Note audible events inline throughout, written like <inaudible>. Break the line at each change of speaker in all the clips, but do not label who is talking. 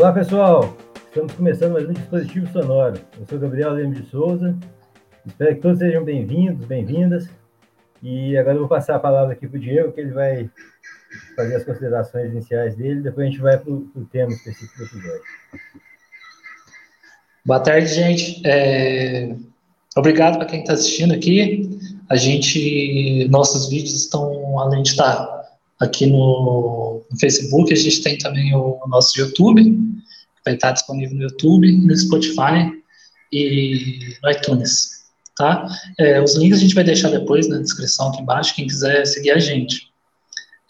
Olá, pessoal. Estamos começando mais um Dispositivo Sonoro. Eu sou Gabriel Lemos de Souza. Espero que todos sejam bem-vindos, bem-vindas. E agora eu vou passar a palavra aqui para o Diego, que ele vai fazer as considerações iniciais dele. Depois a gente vai para o tema específico do episódio.
Boa tarde, gente. É... Obrigado para quem está assistindo aqui. A gente, nossos vídeos estão, além de estar aqui no, no, Facebook, a gente tem também o, nosso YouTube, que vai estar disponível no YouTube, no Spotify e no iTunes, tá? É, os links a gente vai deixar depois na descrição aqui embaixo, quem quiser seguir a gente.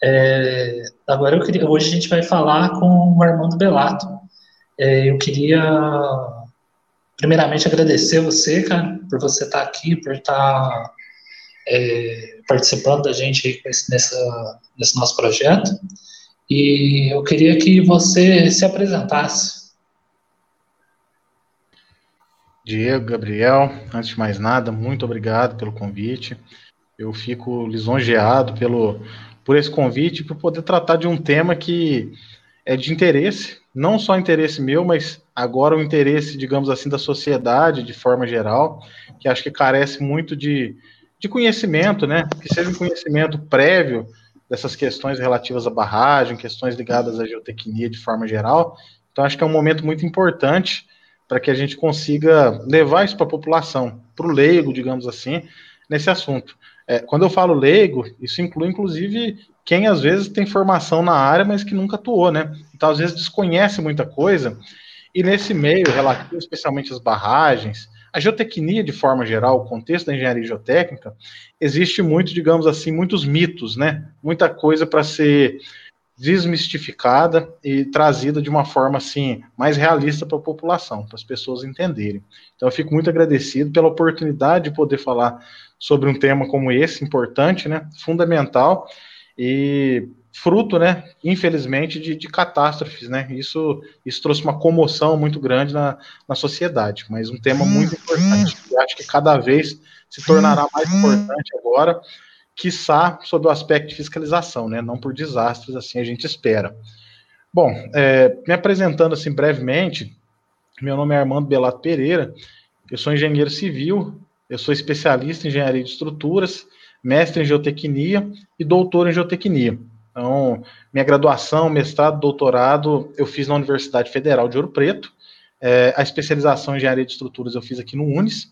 É, agora eu queria, hoje a gente vai falar com o Armando Belato. É, eu queria primeiramente agradecer você, cara, por você estar aqui, por estar é, participando da gente nessa, nesse nosso projeto. E eu queria que você se apresentasse.
Diego, Gabriel, antes de mais nada, muito obrigado pelo convite. Eu fico lisonjeado pelo, por esse convite, por poder tratar de um tema que é de interesse, não só interesse meu, mas agora o interesse, digamos assim, da sociedade de forma geral, que acho que carece muito de, de conhecimento, né? Que seja um conhecimento prévio dessas questões relativas à barragem, questões ligadas à geotecnia de forma geral. Então, acho que é um momento muito importante para que a gente consiga levar isso para a população, para o leigo, digamos assim, nesse assunto. É, quando eu falo leigo, isso inclui, inclusive, quem às vezes tem formação na área, mas que nunca atuou, né? Então, às vezes, desconhece muita coisa, e nesse meio, relativo especialmente às barragens, a geotecnia, de forma geral, o contexto da engenharia geotécnica, existe muito, digamos assim, muitos mitos, né? Muita coisa para ser desmistificada e trazida de uma forma assim mais realista para a população, para as pessoas entenderem. Então eu fico muito agradecido pela oportunidade de poder falar sobre um tema como esse, importante, né, fundamental e fruto, né, infelizmente, de, de, catástrofes, né? Isso, isso trouxe uma comoção muito grande na, na sociedade, mas um tema muito importante. Eu acho que cada vez se tornará mais importante agora, quiçá sob o aspecto de fiscalização, né? Não por desastres, assim a gente espera. Bom, é, me apresentando assim brevemente, meu nome é Armando Belato Pereira, eu sou engenheiro civil, eu sou especialista em engenharia de estruturas, mestre em geotecnia e doutor em geotecnia. Então, minha graduação, mestrado, doutorado, eu fiz na Universidade Federal de Ouro Preto. É, a especialização em engenharia de estruturas eu fiz aqui no UNES.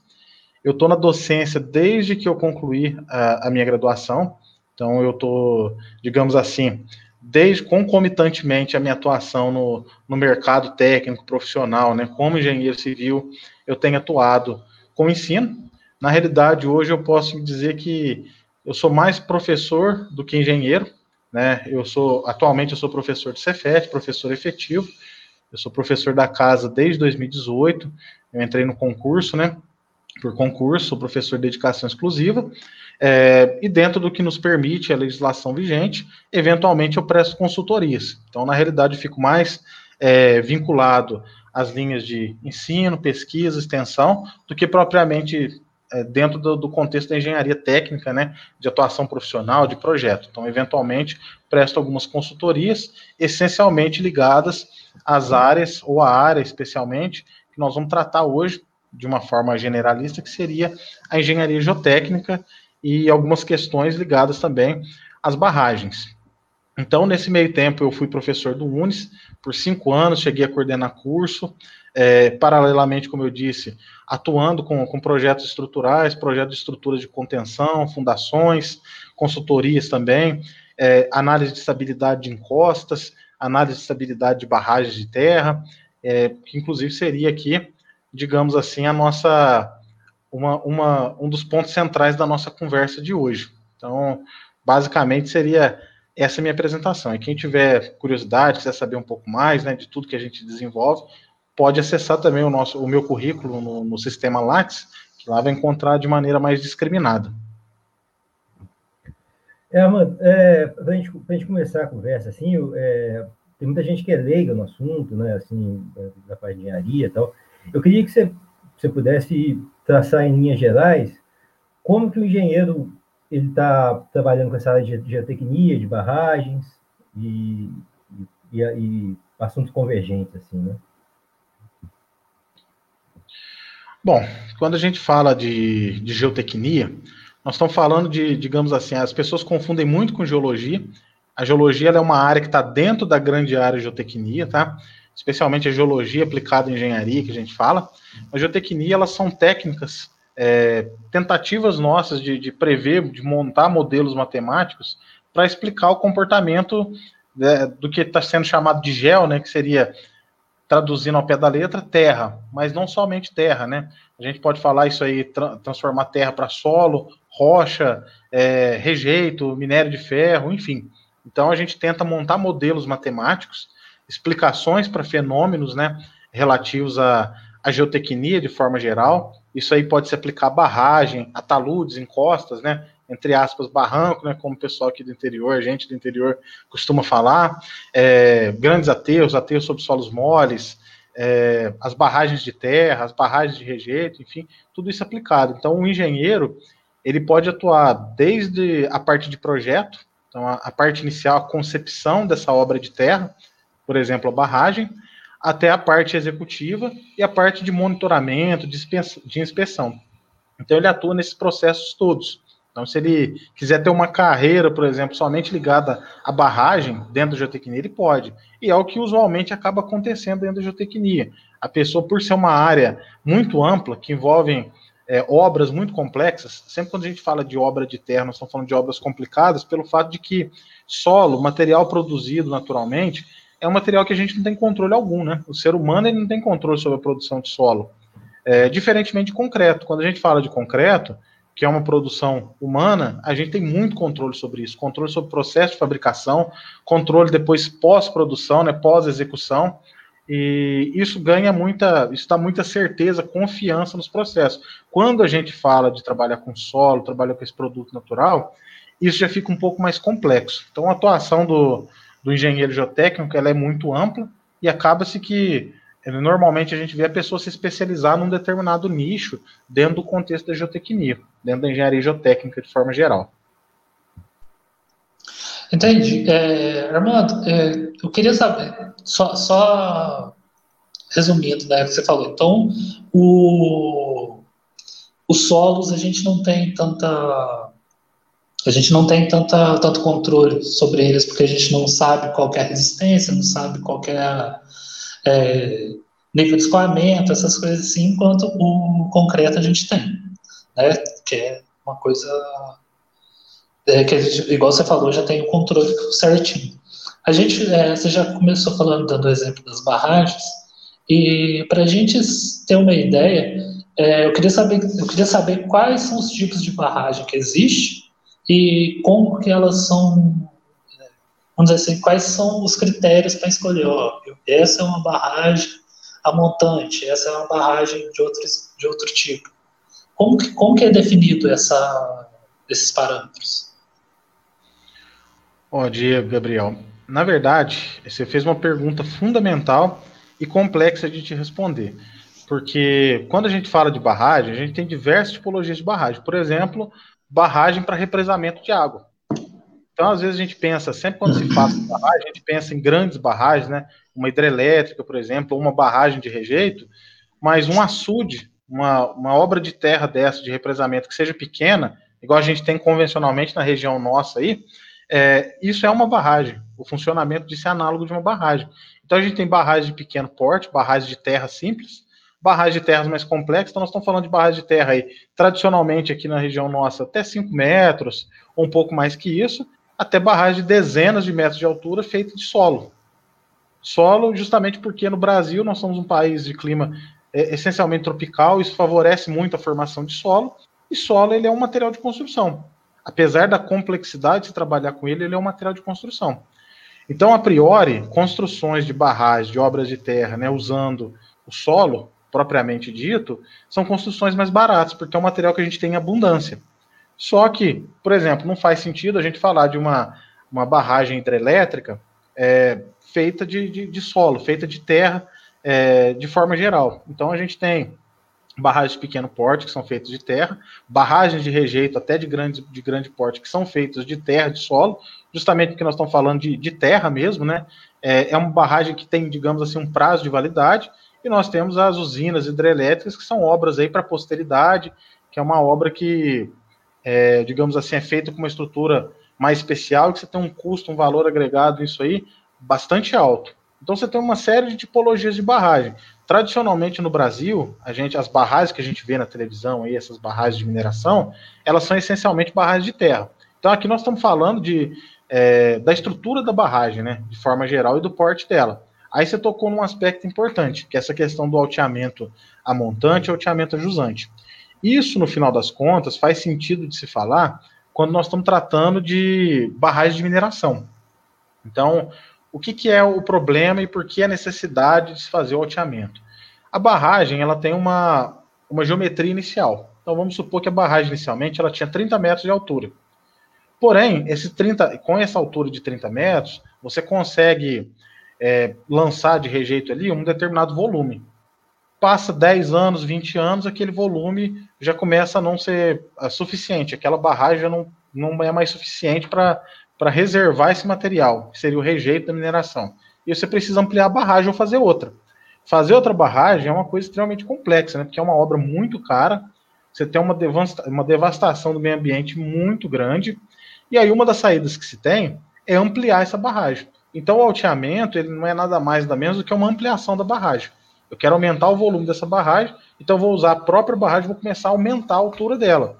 Eu estou na docência desde que eu concluí a, a minha graduação. Então, eu estou, digamos assim, desde concomitantemente a minha atuação no, no mercado técnico profissional, né, como engenheiro civil, eu tenho atuado com ensino. Na realidade, hoje eu posso dizer que eu sou mais professor do que engenheiro, né? Eu sou atualmente eu sou professor de Cefet, professor efetivo. Eu sou professor da casa desde 2018. Eu entrei no concurso, né? Por concurso, sou professor de dedicação exclusiva. É, e dentro do que nos permite a legislação vigente, eventualmente eu presto consultorias. Então, na realidade, eu fico mais é, vinculado às linhas de ensino, pesquisa, extensão, do que propriamente é, dentro do, do, contexto da engenharia técnica, né, de atuação profissional, de projeto. Então, eventualmente, presto algumas consultorias, essencialmente ligadas às áreas, ou à área especialmente, que nós vamos tratar hoje, de uma forma generalista, que seria a engenharia geotécnica e algumas questões ligadas também às barragens. Então, nesse meio tempo, eu fui professor do UNES por cinco anos, cheguei a coordenar curso, é, paralelamente, como eu disse, atuando com, com projetos estruturais, projetos de estruturas de contenção, fundações, consultorias também, é, análise de estabilidade de encostas, análise de estabilidade de barragens de terra, é, que inclusive seria aqui, digamos assim, a nossa uma, uma, um dos pontos centrais da nossa conversa de hoje. Então, basicamente seria essa minha apresentação. E quem tiver curiosidade, quiser saber um pouco mais né, de tudo que a gente desenvolve, pode acessar também o, nosso, o meu currículo no, no sistema Lattes, que lá vai encontrar de maneira mais discriminada.
É, Amanda, é, para a gente, começar a conversa, assim, é, tem muita gente que é leiga no assunto, né, assim, da, parte de engenharia e tal. Eu queria que você, você pudesse traçar em linhas gerais como que o engenheiro ele está trabalhando com essa área de geotecnia, de barragens, e, e, e assuntos convergentes, assim, né?
Bom, quando a gente fala de, de geotecnia, nós estamos falando de, digamos assim, as pessoas confundem muito com geologia. A geologia é uma área que está dentro da grande área de geotecnia, tá? Especialmente a geologia aplicada em engenharia, que a gente fala. A geotecnia, elas são técnicas, é, tentativas nossas de, de, prever, de montar modelos matemáticos para explicar o comportamento né, do que está sendo chamado de gel, né? Que seria traduzindo ao pé da letra, terra, mas não somente terra, né? A gente pode falar isso aí, tra transformar terra para solo, rocha, é, rejeito, minério de ferro, enfim. Então a gente tenta montar modelos matemáticos, explicações para fenômenos, né, relativos à, à geotecnia de forma geral. Isso aí pode se aplicar a barragem, a taludes, encostas, né, entre aspas, barranco, né, como o pessoal aqui do interior, gente do interior costuma falar, é, grandes aterros, aterros sobre solos moles, é, as barragens de terra, as barragens de rejeito, enfim, tudo isso aplicado. Então, o engenheiro, ele pode atuar desde a parte de projeto, então a, a parte inicial, a concepção dessa obra de terra, por exemplo, a barragem, até a parte executiva e a parte de monitoramento, de inspeção. Então, ele atua nesses processos todos. Então, se ele quiser ter uma carreira, por exemplo, somente ligada à barragem dentro da geotecnia, ele pode. E é o que usualmente acaba acontecendo dentro da geotecnia. A pessoa, por ser uma área muito ampla, que envolve é, obras muito complexas, sempre quando a gente fala de obra de terra, nós estamos falando de obras complicadas, pelo fato de que solo, material produzido naturalmente, é um material que a gente não tem controle algum, né? O ser humano ele não tem controle sobre a produção de solo. É, diferentemente de concreto. Quando a gente fala de concreto, que é uma produção humana, a gente tem muito controle sobre isso, controle sobre o processo de fabricação, controle depois pós-produção, né, pós-execução, e isso ganha muita, isso dá muita certeza, confiança nos processos. Quando a gente fala de trabalhar com solo, trabalhar com esse produto natural, isso já fica um pouco mais complexo. Então, a atuação do, do engenheiro geotécnico ela é muito ampla e acaba-se que Normalmente a gente vê a pessoa se especializar num determinado nicho dentro do contexto da geotecnia, dentro da engenharia geotécnica de forma geral.
Entendi. É, Armando, é, eu queria saber, só, só resumindo, né, o que você falou. Então, o, os solos a gente não tem tanta a gente não tem tanta, tanto controle sobre eles porque a gente não sabe qual é a resistência, não sabe qual é é, nível de escoamento, essas coisas assim, enquanto o concreto a gente tem, né? Que é uma coisa é, que, gente, igual você falou, já tem o controle certinho. A gente, é, você já começou falando, dando o exemplo das barragens, e para a gente ter uma ideia, é, eu, queria saber, eu queria saber quais são os tipos de barragem que existe e como que elas são vamos dizer assim, quais são os critérios para escolher, ó, essa é uma barragem a montante, essa é uma barragem de, outros, de outro tipo. Como que, como que é definido essa, esses parâmetros?
Ó, Diego, Gabriel, na verdade, você fez uma pergunta fundamental e complexa de te responder. Porque quando a gente fala de barragem, a gente tem diversas tipologias de barragem. Por exemplo, barragem para represamento de água. Então, às vezes, a gente pensa, sempre quando se de barragem, a gente pensa em grandes barragens, né? Uma hidrelétrica, por exemplo, ou uma barragem de rejeito, mas um açude, uma, uma obra de terra dessa, de represamento, que seja pequena, igual a gente tem convencionalmente na região nossa aí, é, isso é uma barragem. O funcionamento disso é análogo de uma barragem. Então, a gente tem barragens de pequeno porte, barragens de terra simples, barragens de terras mais complexas, então nós estamos falando de barragens de terra aí, tradicionalmente aqui na região nossa, até 5 metros, ou um pouco mais que isso, até barragens de dezenas de metros de altura feita de solo. Solo, justamente porque no Brasil nós somos um país de clima é, essencialmente tropical, isso favorece muito a formação de solo, e solo ele é um material de construção. Apesar da complexidade de trabalhar com ele, ele é um material de construção. Então, a priori, construções de barragens, de obras de terra, né, usando o solo, propriamente dito, são construções mais baratas, porque é um material que a gente tem em abundância. Só que, por exemplo, não faz sentido a gente falar de uma, uma barragem hidrelétrica é, feita de, de, de, solo, feita de terra é, de forma geral. Então a gente tem barragens de pequeno porte que são feitas de terra, barragens de rejeito até de grande, de grande porte que são feitas de terra, de solo, justamente porque nós estamos falando de, de terra mesmo, né? é, é uma barragem que tem, digamos assim, um prazo de validade, e nós temos as usinas hidrelétricas, que são obras aí para a posteridade, que é uma obra que, é, digamos assim, é feita com uma estrutura mais especial, que você tem um custo, um valor agregado nisso aí bastante alto. Então você tem uma série de tipologias de barragem. Tradicionalmente no Brasil, a gente, as barragens que a gente vê na televisão aí, essas barragens de mineração, elas são essencialmente barragens de terra. Então aqui nós estamos falando de, é, da estrutura da barragem, né, de forma geral e do porte dela. Aí você tocou num aspecto importante, que é essa questão do alteamento a montante e alteamento a jusante. Isso, no final das contas, faz sentido de se falar quando nós estamos tratando de barragens de mineração. Então, o que, que é o problema e por que a necessidade de se fazer o alteamento? A barragem ela tem uma, uma geometria inicial. Então vamos supor que a barragem inicialmente ela tinha 30 metros de altura. Porém, esse 30, com essa altura de 30 metros, você consegue é, lançar de rejeito ali um determinado volume. Passa 10 anos, 20 anos, aquele volume já começa a não ser é, suficiente, aquela barragem não, não é mais suficiente para para reservar esse material, que seria o rejeito da mineração. E você precisa ampliar a barragem ou fazer outra. Fazer outra barragem é uma coisa extremamente complexa, né? Porque é uma obra muito cara, você tem uma, devasta uma devastação do meio ambiente muito grande, e aí uma das saídas que se tem é ampliar essa barragem. Então o alteamento ele não é nada mais nada menos do que uma ampliação da barragem. Eu quero aumentar o volume dessa barragem, então vou usar a própria barragem, vou começar a aumentar a altura dela.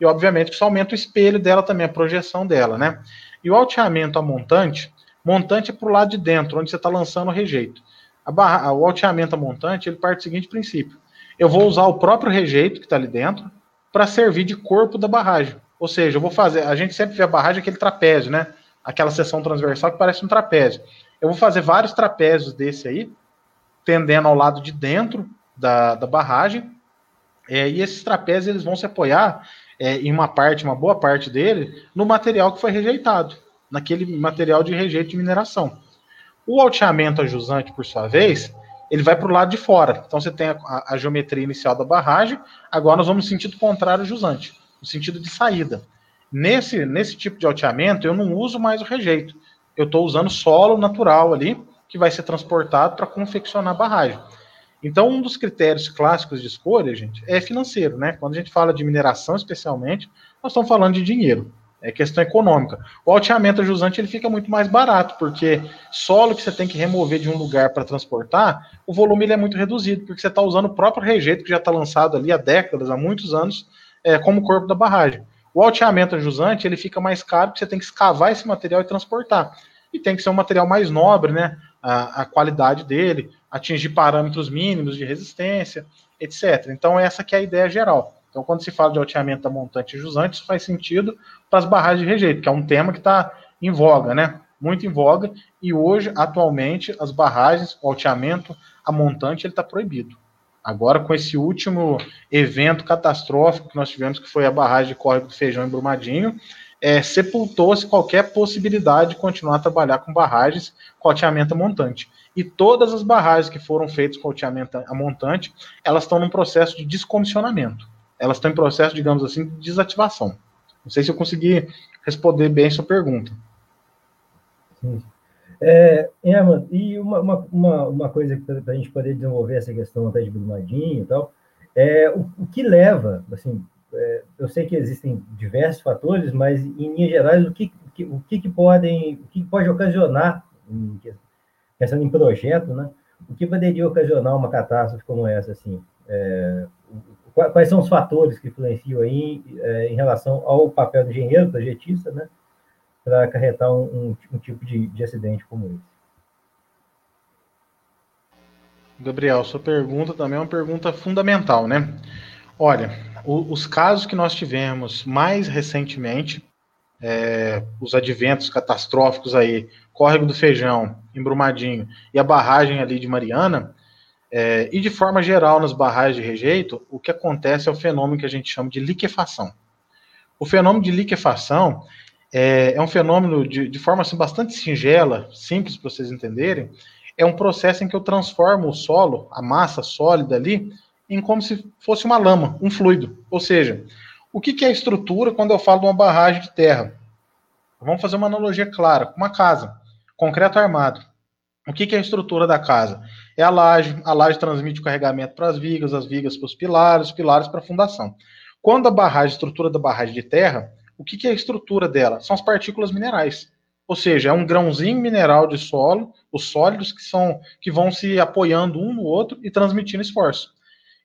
E obviamente isso aumenta o espelho dela também, a projeção dela, né? E o alteamento a montante, montante é para o lado de dentro, onde você está lançando o rejeito. A barra, o alteamento a montante, ele parte do seguinte princípio. Eu vou usar o próprio rejeito que está ali dentro para servir de corpo da barragem. Ou seja, eu vou fazer. A gente sempre vê a barragem aquele trapézio, né? Aquela seção transversal que parece um trapézio. Eu vou fazer vários trapézios desse aí, tendendo ao lado de dentro da, da barragem. É, e esses trapézios eles vão se apoiar é, em uma parte, uma boa parte dele, no material que foi rejeitado, naquele material de rejeito de mineração. O alteamento ajusante, por sua vez, ele vai para o lado de fora. Então você tem a, a, geometria inicial da barragem, agora nós vamos no sentido contrário jusante, no sentido de saída. Nesse, nesse tipo de alteamento, eu não uso mais o rejeito. Eu estou usando solo natural ali, que vai ser transportado para confeccionar a barragem. Então, um dos critérios clássicos de escolha, gente, é financeiro, né? Quando a gente fala de mineração, especialmente, nós estamos falando de dinheiro, é questão econômica. O alteamento jusante ele fica muito mais barato, porque solo que você tem que remover de um lugar para transportar, o volume ele é muito reduzido, porque você está usando o próprio rejeito que já está lançado ali há décadas, há muitos anos, é, como corpo da barragem. O alteamento jusante ele fica mais caro, porque você tem que escavar esse material e transportar. E tem que ser um material mais nobre, né? A, a qualidade dele, atingir parâmetros mínimos de resistência, etc. Então, essa que é a ideia geral. Então, quando se fala de alteamento da montante jusante, isso faz sentido para as barragens de rejeito, que é um tema que está em voga, né? Muito em voga, e hoje, atualmente, as barragens, o alteamento a montante, ele está proibido. Agora, com esse último evento catastrófico que nós tivemos, que foi a barragem de córrego do feijão em Brumadinho, é, sepultou-se qualquer possibilidade de continuar a trabalhar com barragens com alteamento a montante e todas as barragens que foram feitas com alteamento a montante, elas estão num processo de descomissionamento. Elas estão em processo, digamos assim, de desativação. Não sei se eu consegui responder bem sua pergunta.
Sim. É, Herman, e uma, uma, uma coisa para a gente poder desenvolver essa questão até de Brumadinho e tal, é o, o que leva, assim, é, eu sei que existem diversos fatores, mas em linhas gerais, o que, o que, que podem, o que pode ocasionar, em pensando em projeto, né? O que poderia ocasionar uma catástrofe como essa, assim? É, quais são os fatores que influenciam aí é, em relação ao papel do engenheiro, projetista, né? Para acarretar um, um, um tipo de, de acidente como esse?
Gabriel, sua pergunta também é uma pergunta fundamental, né? Olha, o, os casos que nós tivemos mais recentemente, é, os adventos catastróficos aí, Córrego do Feijão, em Brumadinho, e a barragem ali de Mariana, é, e de forma geral nas barragens de rejeito, o que acontece é o fenômeno que a gente chama de liquefação. O fenômeno de liquefação é, é um fenômeno de, de forma assim, bastante singela, simples para vocês entenderem, é um processo em que eu transformo o solo, a massa sólida ali, em como se fosse uma lama, um fluido. Ou seja, o que, que é estrutura quando eu falo de uma barragem de terra? Vamos fazer uma analogia clara, uma casa concreto armado. O que, que é a estrutura da casa? É a laje, a laje transmite o carregamento para as vigas, as vigas para os pilares, os pilares para a fundação. Quando a barragem, a estrutura da barragem de terra, o que, que é a estrutura dela? São as partículas minerais. Ou seja, é um grãozinho mineral de solo, os sólidos que são que vão se apoiando um no outro e transmitindo esforço.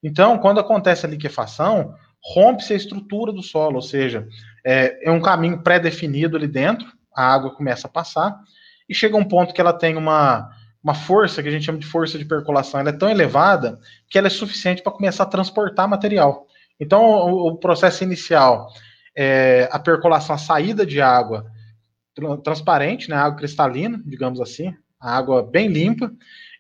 Então, quando acontece a liquefação, rompe-se a estrutura do solo, ou seja, é, é um caminho pré-definido ali dentro, a água começa a passar, e chega um ponto que ela tem uma, uma força, que a gente chama de força de percolação, ela é tão elevada que ela é suficiente para começar a transportar material. Então, o, o processo inicial é a percolação, a saída de água transparente, né, água cristalina, digamos assim, a água bem limpa,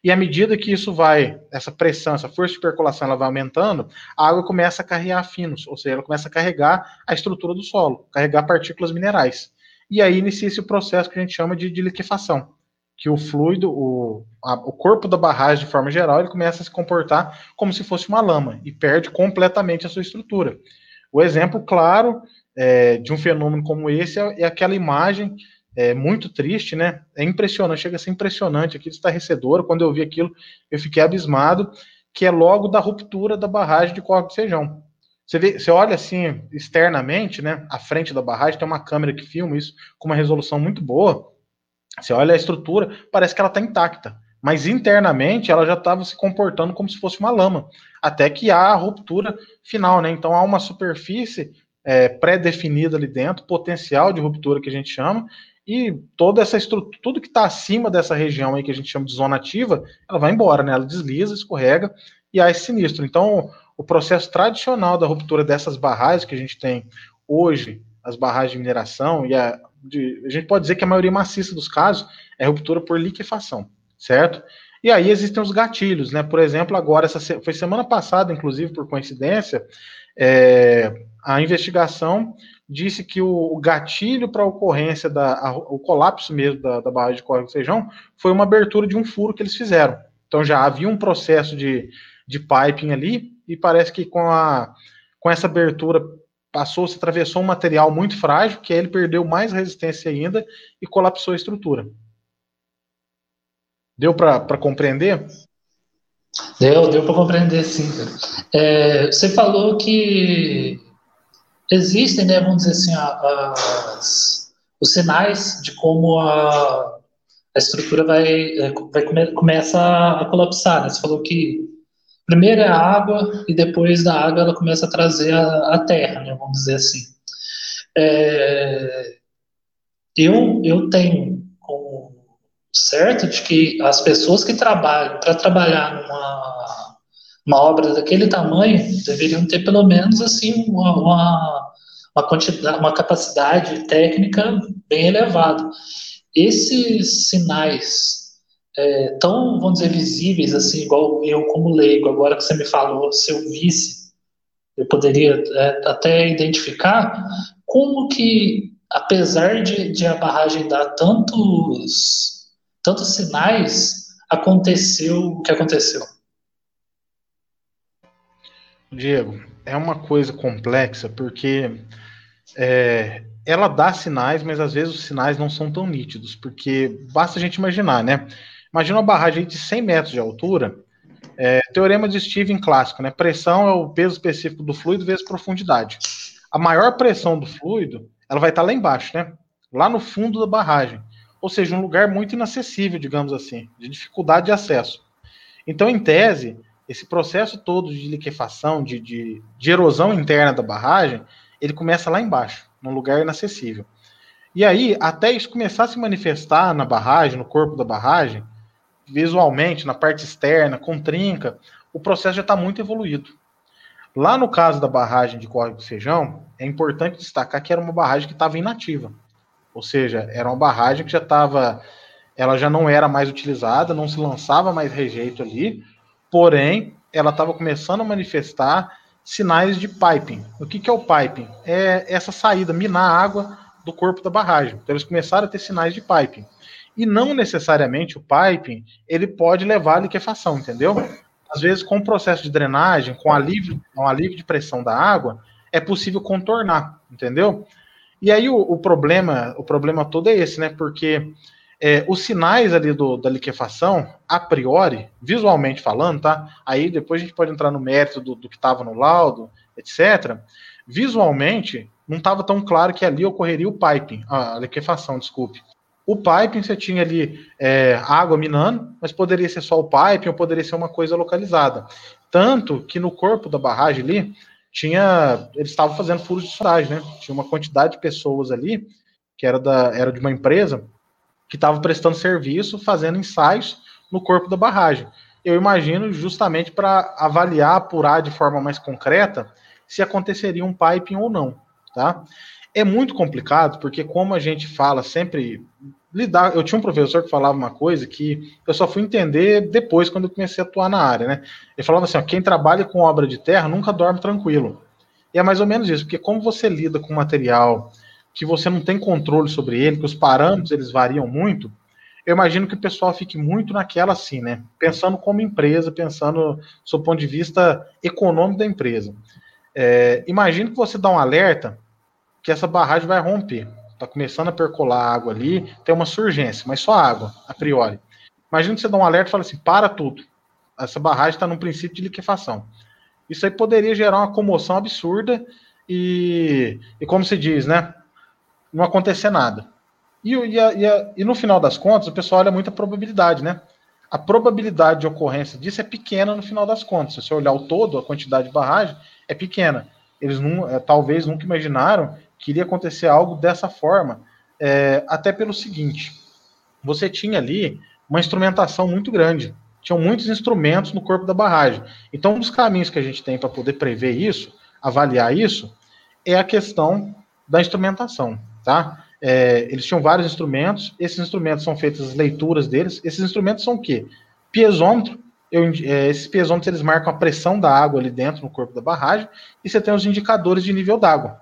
e à medida que isso vai, essa pressão, essa força de percolação, ela vai aumentando, a água começa a carregar finos, ou seja, ela começa a carregar a estrutura do solo, carregar partículas minerais. E aí inicia esse processo que a gente chama de, de liquefação, que o fluido, o, a, o corpo da barragem, de forma geral, ele começa a se comportar como se fosse uma lama e perde completamente a sua estrutura. O exemplo claro é, de um fenômeno como esse é, é aquela imagem é muito triste, né? É impressionante, chega a ser impressionante, aquilo estarrecedor. Quando eu vi aquilo, eu fiquei abismado, que é logo da ruptura da barragem de do Sejão. Você, vê, você olha assim, externamente, né? À frente da barragem, tem uma câmera que filma isso com uma resolução muito boa. Você olha a estrutura, parece que ela está intacta. Mas internamente ela já estava se comportando como se fosse uma lama. Até que há a ruptura final, né? Então há uma superfície é, pré-definida ali dentro, potencial de ruptura que a gente chama, e toda essa estrutura, tudo que está acima dessa região aí que a gente chama de zona ativa, ela vai embora, né? Ela desliza, escorrega e há esse sinistro. Então, o processo tradicional da ruptura dessas barragens que a gente tem hoje, as barragens de mineração, e a, de, a gente pode dizer que a maioria maciça dos casos é ruptura por liquefação, certo? E aí existem os gatilhos, né? Por exemplo, agora, essa foi semana passada, inclusive, por coincidência, é, a investigação disse que o, o gatilho para a ocorrência da a, o colapso mesmo da, da barragem de Córrego Feijão foi uma abertura de um furo que eles fizeram. Então já havia um processo de, de piping ali e parece que com a com essa abertura passou, se atravessou um material muito frágil, que aí ele perdeu mais resistência ainda e colapsou a estrutura. Deu para compreender?
Deu, deu para compreender sim. É, você falou que existem, né, vamos dizer assim, as, os sinais de como a, a estrutura vai, é, vai come, começa a colapsar. Né? Você falou que primeiro é a água e depois da água ela começa a trazer a, a terra, né, vamos dizer assim. É, eu, eu tenho certo de que as pessoas que trabalham para trabalhar numa uma obra daquele tamanho deveriam ter pelo menos assim uma, uma, uma quantidade, uma capacidade técnica bem elevada. Esses sinais é, tão, vamos dizer, visíveis, assim, igual eu como leigo, agora que você me falou, se eu visse, eu poderia é, até identificar como que, apesar de, de a barragem dar tantos, tantos sinais, aconteceu o que aconteceu.
Diego, é uma coisa complexa porque é, ela dá sinais, mas às vezes os sinais não são tão nítidos, porque basta a gente imaginar, né? Imagina uma barragem de 100 metros de altura, é, teorema de Steven clássico, né? Pressão é o peso específico do fluido vezes profundidade. A maior pressão do fluido, ela vai estar lá embaixo, né? Lá no fundo da barragem. Ou seja, um lugar muito inacessível, digamos assim, de dificuldade de acesso. Então, em tese, esse processo todo de liquefação, de, de, de, erosão interna da barragem, ele começa lá embaixo, num lugar inacessível. E aí, até isso começar a se manifestar na barragem, no corpo da barragem, visualmente, na parte externa, com trinca, o processo já está muito evoluído. Lá no caso da barragem de Córrego Feijão, é importante destacar que era uma barragem que estava inativa. Ou seja, era uma barragem que já estava. Ela já não era mais utilizada, não se lançava mais rejeito ali, porém ela estava começando a manifestar sinais de piping. O que, que é o piping? É essa saída, minar água do corpo da barragem. Então eles começaram a ter sinais de piping. E não necessariamente o piping ele pode levar à liquefação, entendeu? Às vezes, com o processo de drenagem, com alívio, um alívio de pressão da água, é possível contornar, entendeu? E aí o, o problema, o problema todo é esse, né? Porque é, os sinais ali do, da liquefação, a priori, visualmente falando, tá? Aí depois a gente pode entrar no mérito do, do que estava no laudo, etc. Visualmente, não estava tão claro que ali ocorreria o piping, a liquefação, desculpe. O piping você tinha ali é, água minando, mas poderia ser só o piping ou poderia ser uma coisa localizada. Tanto que no corpo da barragem ali, tinha. Eles estavam fazendo furos de sondagem, né? Tinha uma quantidade de pessoas ali, que era, da, era de uma empresa, que estava prestando serviço, fazendo ensaios no corpo da barragem. Eu imagino justamente para avaliar, apurar de forma mais concreta se aconteceria um piping ou não, tá? É muito complicado, porque como a gente fala sempre lidar, eu tinha um professor que falava uma coisa que eu só fui entender depois quando eu comecei a atuar na área, né? Ele falava assim, ó, quem trabalha com obra de terra nunca dorme tranquilo. E é mais ou menos isso, porque como você lida com material, que você não tem controle sobre ele, que os parâmetros eles variam muito, eu imagino que o pessoal fique muito naquela assim, né? Pensando como empresa, pensando do ponto de vista econômico da empresa. É, imagino que você dá um alerta que essa barragem vai romper. Está começando a percolar água ali, tem uma surgência, mas só água, a priori. Imagina você dá um alerta e fala assim: para tudo. Essa barragem está num princípio de liquefação. Isso aí poderia gerar uma comoção absurda e, e como se diz, né? não acontecer nada. E, e, a, e, a, e, no final das contas, o pessoal olha muita probabilidade, né? A probabilidade de ocorrência disso é pequena no final das contas. Se você olhar o todo, a quantidade de barragem é pequena. Eles não, é, talvez nunca imaginaram que iria acontecer algo dessa forma, é, até pelo seguinte: você tinha ali uma instrumentação muito grande. Tinham muitos instrumentos no corpo da barragem. Então, um dos caminhos que a gente tem para poder prever isso, avaliar isso, é a questão da instrumentação tá? É, eles tinham vários instrumentos, esses instrumentos são feitas as leituras deles. Esses instrumentos são o quê? Piezômetro, eu, é, esses piezômetros eles marcam a pressão da água ali dentro no corpo da barragem, e você tem os indicadores de nível d'água.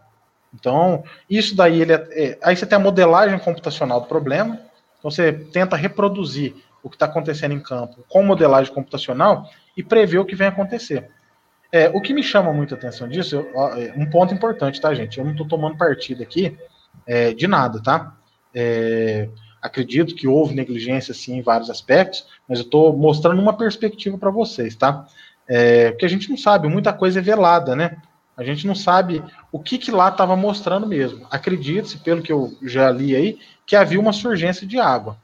Então, isso daí, ele é, é, aí você tem a modelagem computacional do problema, então você tenta reproduzir o que está acontecendo em campo com modelagem computacional e prever o que vem acontecer. É, o que me chama muita atenção disso, eu, é, um ponto importante, tá, gente? Eu não estou tomando partido aqui, é, de nada, tá? É, acredito que houve negligência, sim, em vários aspectos, mas eu estou mostrando uma perspectiva para vocês, tá? É, porque a gente não sabe, muita coisa é velada, né? A gente não sabe o que, que lá estava mostrando mesmo. Acredite-se, pelo que eu já li aí, que havia uma surgência de água.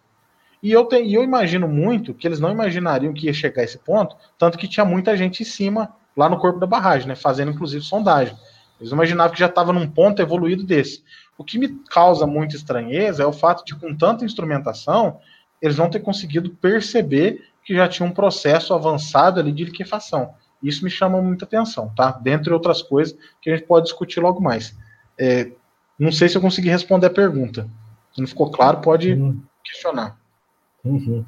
E eu, te, eu imagino muito que eles não imaginariam que ia chegar a esse ponto, tanto que tinha muita gente em cima, lá no corpo da barragem, né? Fazendo inclusive sondagem. Eles imaginavam que já estava num ponto evoluído desse. O que me causa muita estranheza é o fato de, com tanta instrumentação, eles não ter conseguido perceber que já tinha um processo avançado ali de liquefação. Isso me chama muita atenção, tá? Dentre outras coisas que a gente pode discutir logo mais. É, não sei se eu consegui responder a pergunta. Se não ficou claro, pode uhum. questionar.
Sim, sim.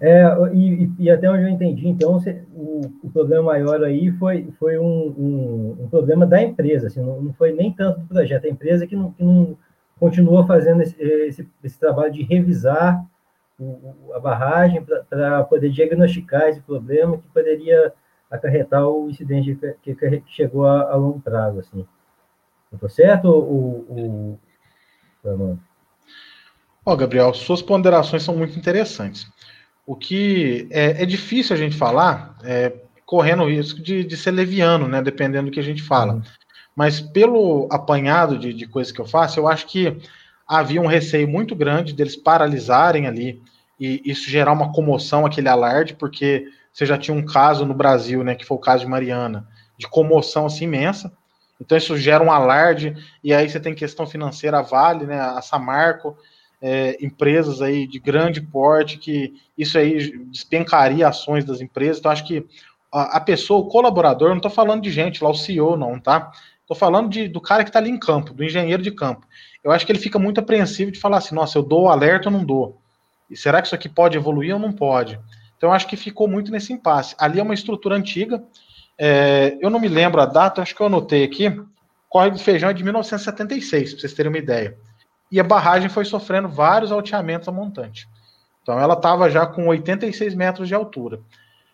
É, e, e, até onde eu entendi, então, o, o problema maior aí foi, foi um, um, um problema da empresa, assim, não, não, foi nem tanto do projeto, a empresa que não, que não continua fazendo esse, esse, esse trabalho de revisar o, a barragem para poder diagnosticar esse problema que poderia acarretar o incidente que, que chegou a, a, longo prazo, assim. Estou certo, o,
Ó, Gabriel, suas ponderações são muito interessantes. O que é, é difícil a gente falar, é, correndo o risco de, de, ser leviano, né? Dependendo do que a gente fala. Uhum. Mas pelo apanhado de, de coisas que eu faço, eu acho que havia um receio muito grande deles paralisarem ali e isso gerar uma comoção, aquele alarde, porque você já tinha um caso no Brasil, né, que foi o caso de Mariana, de comoção assim imensa. Então isso gera um alarde e aí você tem questão financeira, a Vale, né, a Samarco, é, empresas aí de grande porte, que isso aí despencaria ações das empresas. Então, acho que a, a pessoa, o colaborador, não estou falando de gente lá, o CEO, não, tá? Estou falando de, do cara que está ali em campo, do engenheiro de campo. Eu acho que ele fica muito apreensivo de falar assim: nossa, eu dou alerta ou não dou? E será que isso aqui pode evoluir ou não pode? Então, acho que ficou muito nesse impasse. Ali é uma estrutura antiga. É, eu não me lembro a data, acho que eu anotei aqui. Córrego do Feijão é de 1976, para vocês terem uma ideia e a barragem foi sofrendo vários alteamentos a montante. Então ela estava já com 86 metros de altura.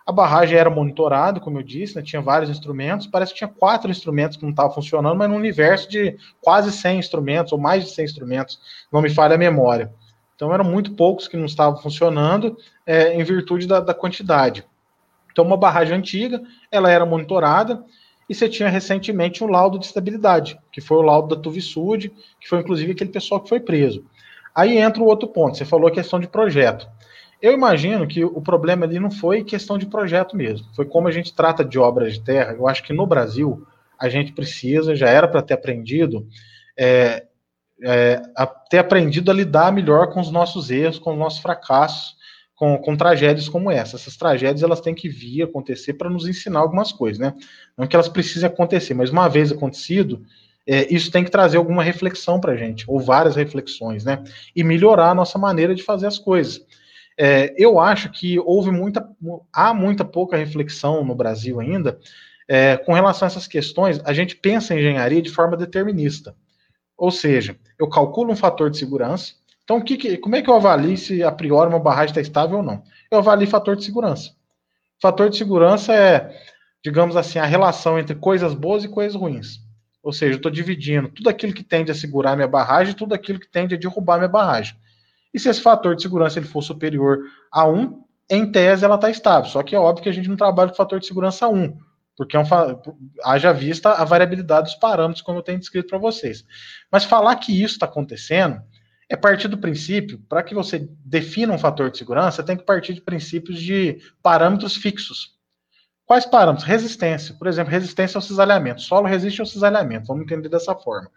A barragem era monitorada, como eu disse, né, tinha vários instrumentos, parece que tinha quatro instrumentos que não estavam funcionando, mas num universo de quase 100 instrumentos, ou mais de 100 instrumentos, não me falha a memória. Então eram muito poucos que não estavam funcionando é, em virtude da, da quantidade. Então uma barragem antiga, ela era monitorada e você tinha recentemente um laudo de estabilidade, que foi o laudo da Tuvisud, que foi inclusive aquele pessoal que foi preso. Aí entra o outro ponto, você falou a questão de projeto. Eu imagino que o problema ali não foi questão de projeto mesmo, foi como a gente trata de obras de terra. Eu acho que no Brasil a gente precisa, já era para ter aprendido, é, é, a ter aprendido a lidar melhor com os nossos erros, com os nossos fracassos, com, com, tragédias como essa. Essas tragédias elas têm que vir acontecer para nos ensinar algumas coisas, né? Não que elas precisem acontecer, mas uma vez acontecido, é, isso tem que trazer alguma reflexão para a gente, ou várias reflexões, né? E melhorar a nossa maneira de fazer as coisas. É, eu acho que houve muita, há muita pouca reflexão no Brasil ainda é, com relação a essas questões. A gente pensa em engenharia de forma determinista, ou seja, eu calculo um fator de segurança. Então, que, que, como é que eu avalio se a priori uma barragem está estável ou não? Eu avalio fator de segurança. Fator de segurança é, digamos assim, a relação entre coisas boas e coisas ruins. Ou seja, eu estou dividindo tudo aquilo que tende a segurar minha barragem e tudo aquilo que tende a derrubar minha barragem. E se esse fator de segurança ele for superior a 1, em tese ela está estável. Só que é óbvio que a gente não trabalha com fator de segurança 1, porque é um, haja vista a variabilidade dos parâmetros, como eu tenho descrito para vocês. Mas falar que isso está acontecendo é partir do princípio, para que você defina um fator de segurança, tem que partir de princípios de parâmetros fixos. Quais parâmetros? Resistência. Por exemplo, resistência ao cisalhamento. solo resiste ao cisalhamento. Vamos entender dessa forma.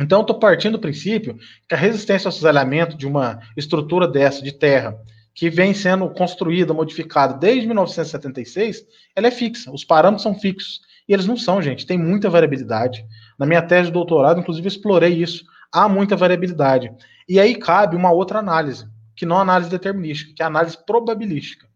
Então, eu estou partindo do princípio que a resistência ao cisalhamento de uma estrutura dessa, de terra, que vem sendo construída, modificada desde 1976, ela é fixa. Os parâmetros são fixos. E eles não são, gente. Tem muita variabilidade. Na minha tese de doutorado, inclusive, explorei isso. Há muita variabilidade. E aí cabe uma outra análise, que não é análise determinística, que é análise probabilística.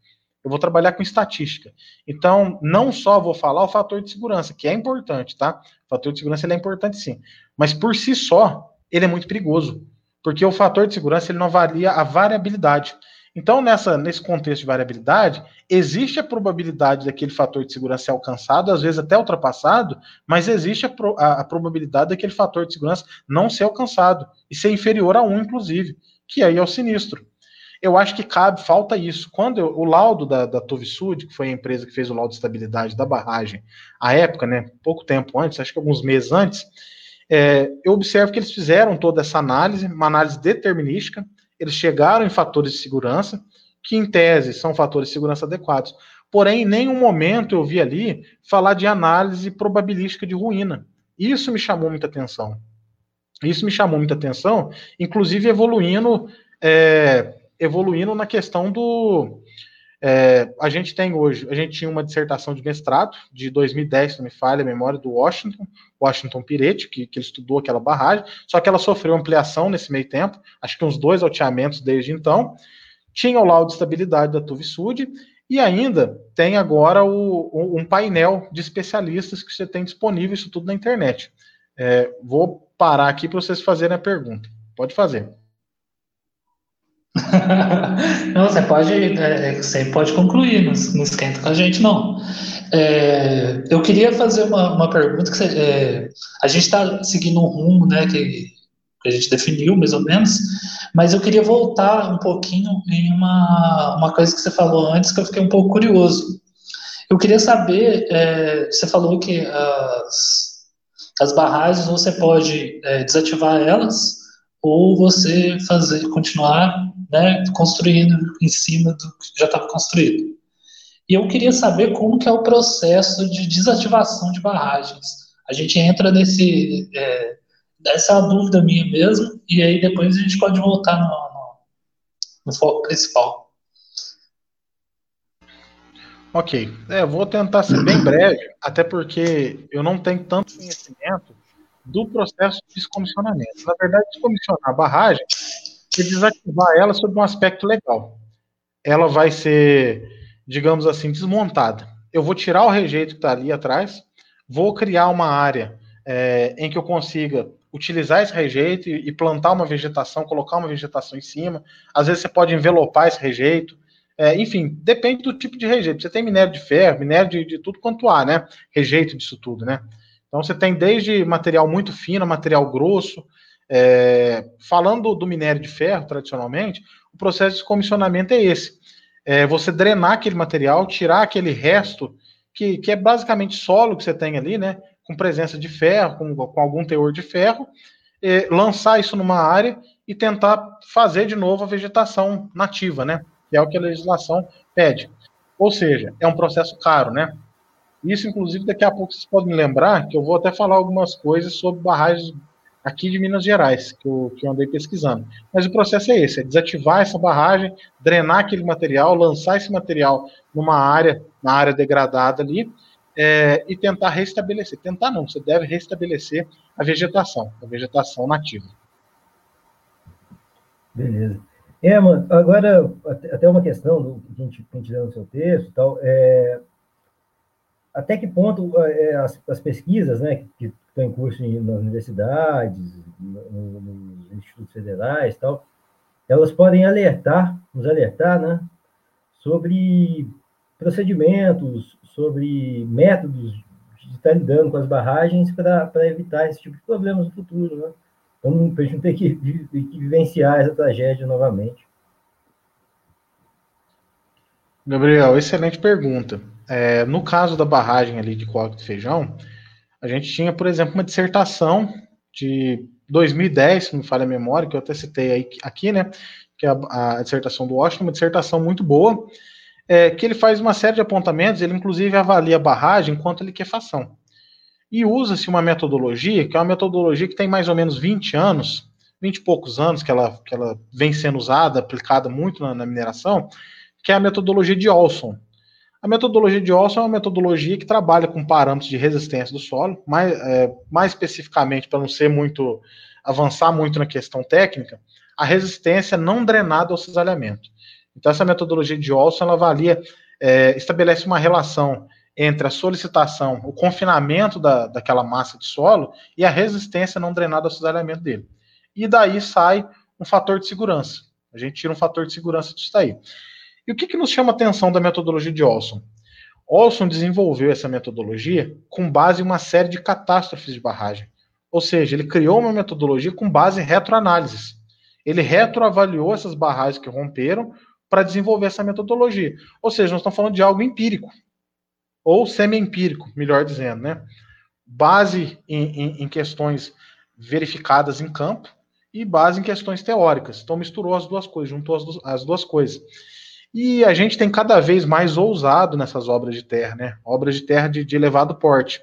Eu vou trabalhar com estatística. Então, não só vou falar o fator de segurança, que é importante, tá? O fator de segurança ele é importante sim. Mas por si só, ele é muito perigoso. Porque o fator de segurança ele não avalia a variabilidade. Então, nessa, nesse contexto de variabilidade, existe a probabilidade daquele fator de segurança ser alcançado, às vezes até ultrapassado, mas existe a, pro, a, a probabilidade daquele fator de segurança não ser alcançado e ser inferior a 1, inclusive, que aí é o sinistro. Eu acho que cabe, falta isso. Quando eu, o laudo da, da Tovisud, que foi a empresa que fez o laudo de estabilidade da barragem, à época, né, pouco tempo antes, acho que alguns meses antes, é, eu observo que eles fizeram toda essa análise, uma análise determinística, eles chegaram em fatores de segurança, que em tese são fatores de segurança adequados. Porém, em nenhum momento eu vi ali falar de análise probabilística de ruína. Isso me chamou muita atenção. Isso me chamou muita atenção, inclusive evoluindo é, evoluindo na questão do. É, a gente tem hoje, a gente tinha uma dissertação de mestrado de 2010, se não me falha a memória, do Washington, Washington Piretti, que, que ele estudou aquela barragem, só que ela sofreu ampliação nesse meio tempo, acho que uns dois alteamentos desde então. Tinha o laudo de estabilidade da Tuvisud, e ainda tem agora o, um painel de especialistas que você tem disponível, isso tudo na internet. É, vou parar aqui para vocês fazerem a pergunta. Pode fazer. <laughs>
não, você pode, é, você pode concluir, não, não esquenta com a gente, não. É, eu queria fazer uma, uma pergunta que você, é, a gente está seguindo um rumo, né, que, que, a gente definiu mais ou menos, mas eu queria voltar um pouquinho em uma, uma coisa que você falou antes que eu fiquei um pouco curioso. Eu queria saber, é, você falou que as, as barragens você pode é, desativar elas ou você fazer continuar né, construindo em cima do que já estava construído. E eu queria saber como que é o processo de desativação de barragens. A gente entra nesse é, essa dúvida minha mesmo e aí depois a gente pode voltar no, no, no foco principal.
Ok, é, vou tentar ser bem breve, até porque eu não tenho tanto conhecimento do processo de descomissionamento. Na verdade, descomissionar a barragem e desativar ela sob um aspecto legal. Ela vai ser, digamos assim, desmontada. Eu vou tirar o rejeito que está ali atrás, vou criar uma área é, em que eu consiga utilizar esse rejeito e, e, plantar uma vegetação, colocar uma vegetação em cima. Às vezes você pode envelopar esse rejeito. É, enfim, depende do tipo de rejeito. Você tem minério de ferro, minério de, de tudo quanto há, né? Rejeito disso tudo, né? Então você tem desde material muito fino, material grosso, É, falando do minério de ferro, tradicionalmente, o processo de comissionamento é esse. É você drenar aquele material, tirar aquele resto, que, que é basicamente solo que você tem ali, né? Com presença de ferro, com, com algum teor de ferro, lançar isso numa área e tentar fazer de novo a vegetação nativa, né? Que é o que a legislação pede. Ou seja, é um processo caro, né? Isso, inclusive, daqui a pouco vocês podem lembrar que eu vou até falar algumas coisas sobre barragens aqui de Minas Gerais, que eu, que eu andei pesquisando. Mas o processo é esse: é desativar essa barragem, drenar aquele material, lançar esse material numa área, na área degradada ali, é, e tentar restabelecer. Tentar não, você deve restabelecer a vegetação, a vegetação nativa.
Beleza. É, mano, agora, até uma questão do que a gente, gente leu no seu texto tal, é, até que ponto é, as, as, pesquisas, né, que estão em curso em, nas universidades, no, nos institutos federais tal, elas podem alertar, nos alertar, né, sobre procedimentos, sobre métodos de estar lidando com as barragens para evitar esse tipo de problemas no futuro, né? Então, para a gente não ter que, que vivenciar essa tragédia novamente.
Gabriel, excelente pergunta. É, no caso da barragem ali de Coque de Feijão, a gente tinha, por exemplo, uma dissertação de 2010, se não me falha a memória, que eu até citei aí, aqui, né, que é a, a dissertação do Washington, uma dissertação muito boa, é, que ele faz uma série de apontamentos, ele inclusive avalia a barragem enquanto liquefação. E usa-se uma metodologia, que é uma metodologia que tem mais ou menos 20 anos, 20 e poucos anos que ela, que ela vem sendo usada, aplicada muito na, na mineração, que é a metodologia de Olson. A metodologia de Olson é uma metodologia que trabalha com parâmetros de resistência do solo, mais, é, mais especificamente, para não ser muito avançar muito na questão técnica, a resistência não drenada ao cisalhamento. Então, essa metodologia de Olson, ela avalia, é, estabelece uma relação entre a solicitação, o confinamento da, daquela massa de solo e a resistência não drenada ao cisalhamento dele. E daí sai um fator de segurança. A gente tira um fator de segurança disso daí. E o que, que nos chama a atenção da metodologia de Olson? Olson desenvolveu essa metodologia com base em uma série de catástrofes de barragem. Ou seja, ele criou uma metodologia com base em retroanálises. Ele retroavaliou essas barragens que romperam para desenvolver essa metodologia. Ou seja, nós estamos falando de algo empírico, ou semi-empírico, melhor dizendo, né? Base em, em, em, questões verificadas em campo e base em questões teóricas. Então misturou as duas coisas, juntou as duas, as duas coisas. E a gente tem cada vez mais ousado nessas obras de terra, né? Obras de terra de, de elevado porte.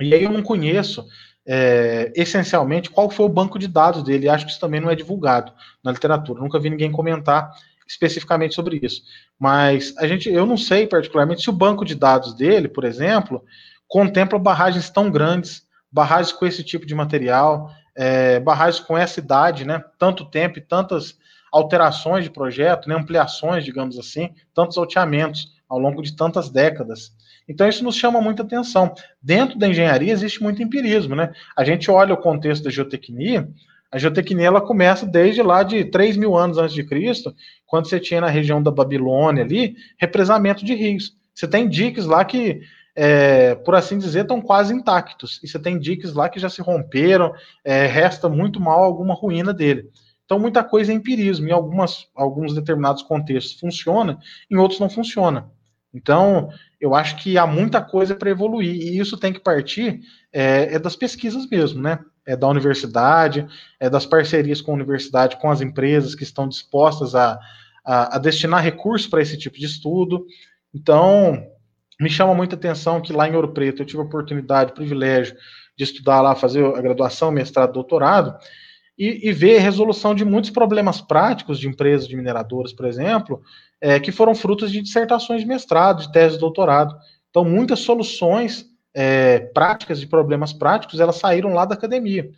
E aí eu não conheço é, essencialmente qual foi o banco de dados dele. Acho que isso também não é divulgado na literatura. Nunca vi ninguém comentar especificamente sobre isso. Mas a gente, eu não sei particularmente se o banco de dados dele, por exemplo, contempla barragens tão grandes, barragens com esse tipo de material, é, barragens com essa idade, né? Tanto tempo e tantas alterações de projeto, né, ampliações, digamos assim, tantos alteamentos ao longo de tantas décadas. Então isso nos chama muita atenção. Dentro da engenharia existe muito empirismo, né? A gente olha o contexto da geotecnia, a geotecnia ela começa desde lá de 3 mil anos antes de Cristo, quando você tinha na região da Babilônia ali, represamento de rios. Você tem diques lá que, é, por assim dizer, estão quase intactos. E você tem diques lá que já se romperam, é, resta muito mal alguma ruína dele. Então, muita coisa é empirismo. Em algumas, alguns determinados contextos funciona, em outros não funciona. Então, eu acho que há muita coisa para evoluir, e isso tem que partir é, é das pesquisas mesmo, né? é da universidade, é das parcerias com a universidade, com as empresas que estão dispostas a, a, a destinar recursos para esse tipo de estudo. Então, me chama muita atenção que lá em Ouro Preto eu tive a oportunidade, o privilégio de estudar lá, fazer a graduação, mestrado, doutorado, e, e ver resolução de muitos problemas práticos de empresas de mineradoras, por exemplo, é, que foram frutos de dissertações de mestrado, de tese de doutorado. Então, muitas soluções é, práticas de problemas práticos, elas saíram lá da academia.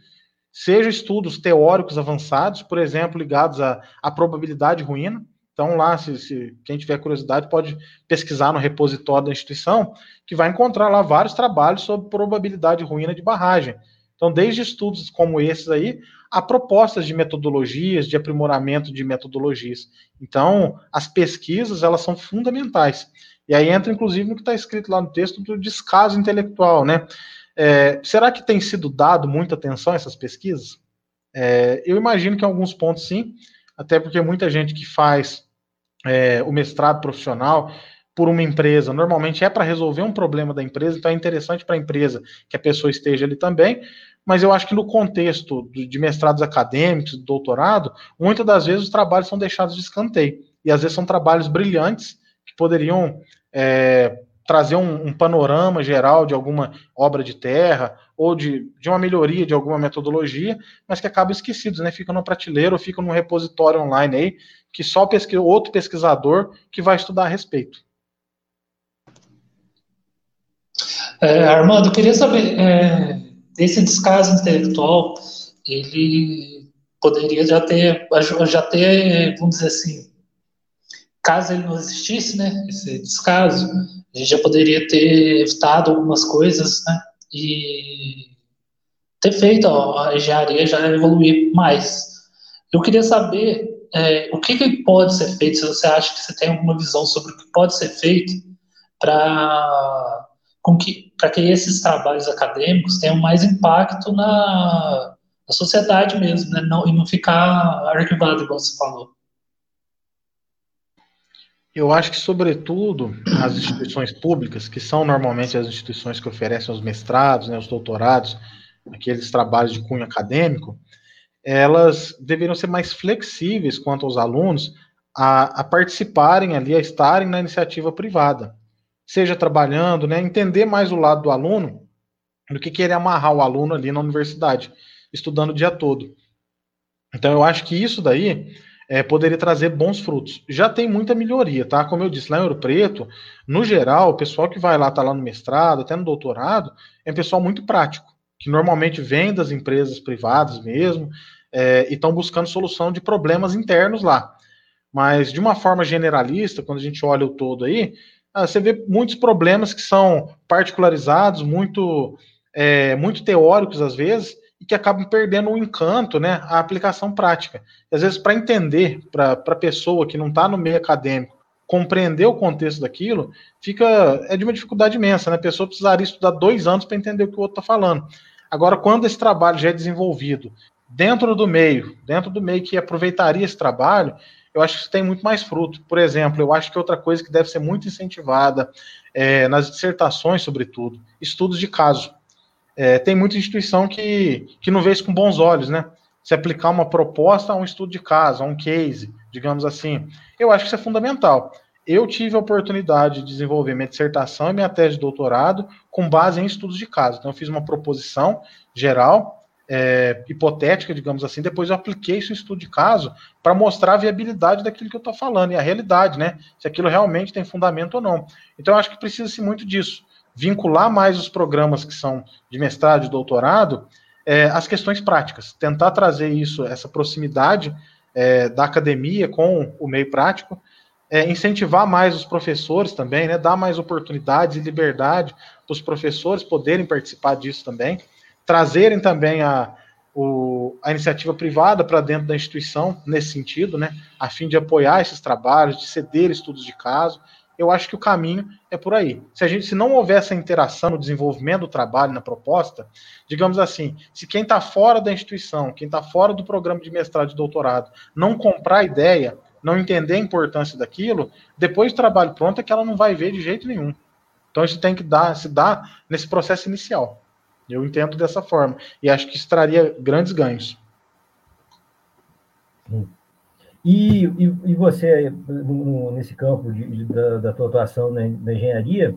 Seja estudos teóricos avançados, por exemplo, ligados à, à probabilidade ruína. Então, lá, se, se, quem tiver curiosidade, pode pesquisar no repositório da instituição, que vai encontrar lá vários trabalhos sobre probabilidade ruína de barragem. Então, desde estudos como esses aí, a propostas de metodologias, de aprimoramento de metodologias. Então, as pesquisas, elas são fundamentais. E aí entra, inclusive, no que está escrito lá no texto do descaso intelectual, né? É, será que tem sido dado muita atenção a essas pesquisas? É, eu imagino que em alguns pontos sim, até porque muita gente que faz é, o mestrado profissional por uma empresa, normalmente é para resolver um problema da empresa, então é interessante para a empresa que a pessoa esteja ali também, mas eu acho que no contexto de mestrados acadêmicos, doutorado, muitas das vezes os trabalhos são deixados de escanteio, e às vezes são trabalhos brilhantes que poderiam é, trazer um, um, panorama geral de alguma obra de terra ou de, de uma melhoria de alguma metodologia, mas que acabam esquecidos, né? Ficam no prateleiro ou ficam num repositório online aí, que só pesqui outro pesquisador que vai estudar a respeito.
É, Armando, queria saber, é, esse descaso intelectual, ele poderia já ter, já ter, vamos dizer assim, caso ele não existisse, né, esse descaso, a gente já poderia ter evitado algumas coisas, né, e ter feito a engenharia já evoluir mais. Eu queria saber é, o que, que, pode ser feito, se você acha que você tem alguma visão sobre o que pode ser feito para que, que esses trabalhos acadêmicos tenham mais impacto na, na sociedade mesmo, né, não, e não ficar arquivado, igual você falou.
Eu acho que, sobretudo, as instituições públicas, que são normalmente as instituições que oferecem os mestrados, né, os doutorados, aqueles trabalhos de cunho acadêmico, elas deveriam ser mais flexíveis quanto aos alunos a, a participarem ali, a estarem na iniciativa privada, seja trabalhando, né, entender mais o lado do aluno do que querer amarrar o aluno ali na universidade, estudando o dia todo. Então, eu acho que isso daí é, poderia trazer bons frutos. Já tem muita melhoria, tá? Como eu disse, lá em Ouro Preto, no geral, o pessoal que vai lá, tá lá no mestrado, até no doutorado, é um pessoal muito prático, que normalmente vem das empresas privadas mesmo, é, e estão buscando solução de problemas internos lá. Mas, de uma forma generalista, quando a gente olha o todo aí, ah, você vê muitos problemas que são particularizados, muito, é, muito teóricos às vezes, e que acabam perdendo o encanto, né, a aplicação prática. E, às vezes, para entender, para a pessoa que não está no meio acadêmico, compreender o contexto daquilo, fica é de uma dificuldade imensa, né? A pessoa precisaria estudar dois anos para entender o que o outro está falando. Agora, quando esse trabalho já é desenvolvido dentro do meio, dentro do meio que aproveitaria esse trabalho, eu acho que isso tem muito mais fruto. Por exemplo, eu acho que outra coisa que deve ser muito incentivada é, nas dissertações, sobretudo, estudos de caso é, tem muita instituição que, que não vê isso com bons olhos, né? Se aplicar uma proposta a um estudo de caso, a um case, digamos assim. Eu acho que isso é fundamental. Eu tive a oportunidade de desenvolver minha dissertação e minha tese de doutorado com base em estudos de caso. Então, eu fiz uma proposição geral, é, hipotética, digamos assim, depois eu apliquei isso em estudo de caso para mostrar a viabilidade daquilo que eu estou falando e a realidade, né? Se aquilo realmente tem fundamento ou não. Então, eu acho que precisa-se muito disso vincular mais os programas que são de mestrado e doutorado é, às questões práticas, tentar trazer isso, essa proximidade é, da academia com o meio prático, é, incentivar mais os professores também, né, dar mais oportunidades e liberdade para os professores poderem participar disso também, trazerem também a, o, a iniciativa privada para dentro da instituição nesse sentido, né, a fim de apoiar esses trabalhos, de ceder estudos de caso, eu acho que o caminho é por aí. Se a gente, se não houver essa interação no desenvolvimento do trabalho, na proposta, digamos assim, se quem está fora da instituição, quem está fora do programa de mestrado e doutorado, não comprar a ideia, não entender a importância daquilo, depois do trabalho pronto é que ela não vai ver de jeito nenhum. Então isso tem que dar, se dar nesse processo inicial. Eu entendo dessa forma. E acho que isso traria grandes ganhos.
E, e, e você, no, nesse campo de, de, da, da tua atuação na, na, engenharia,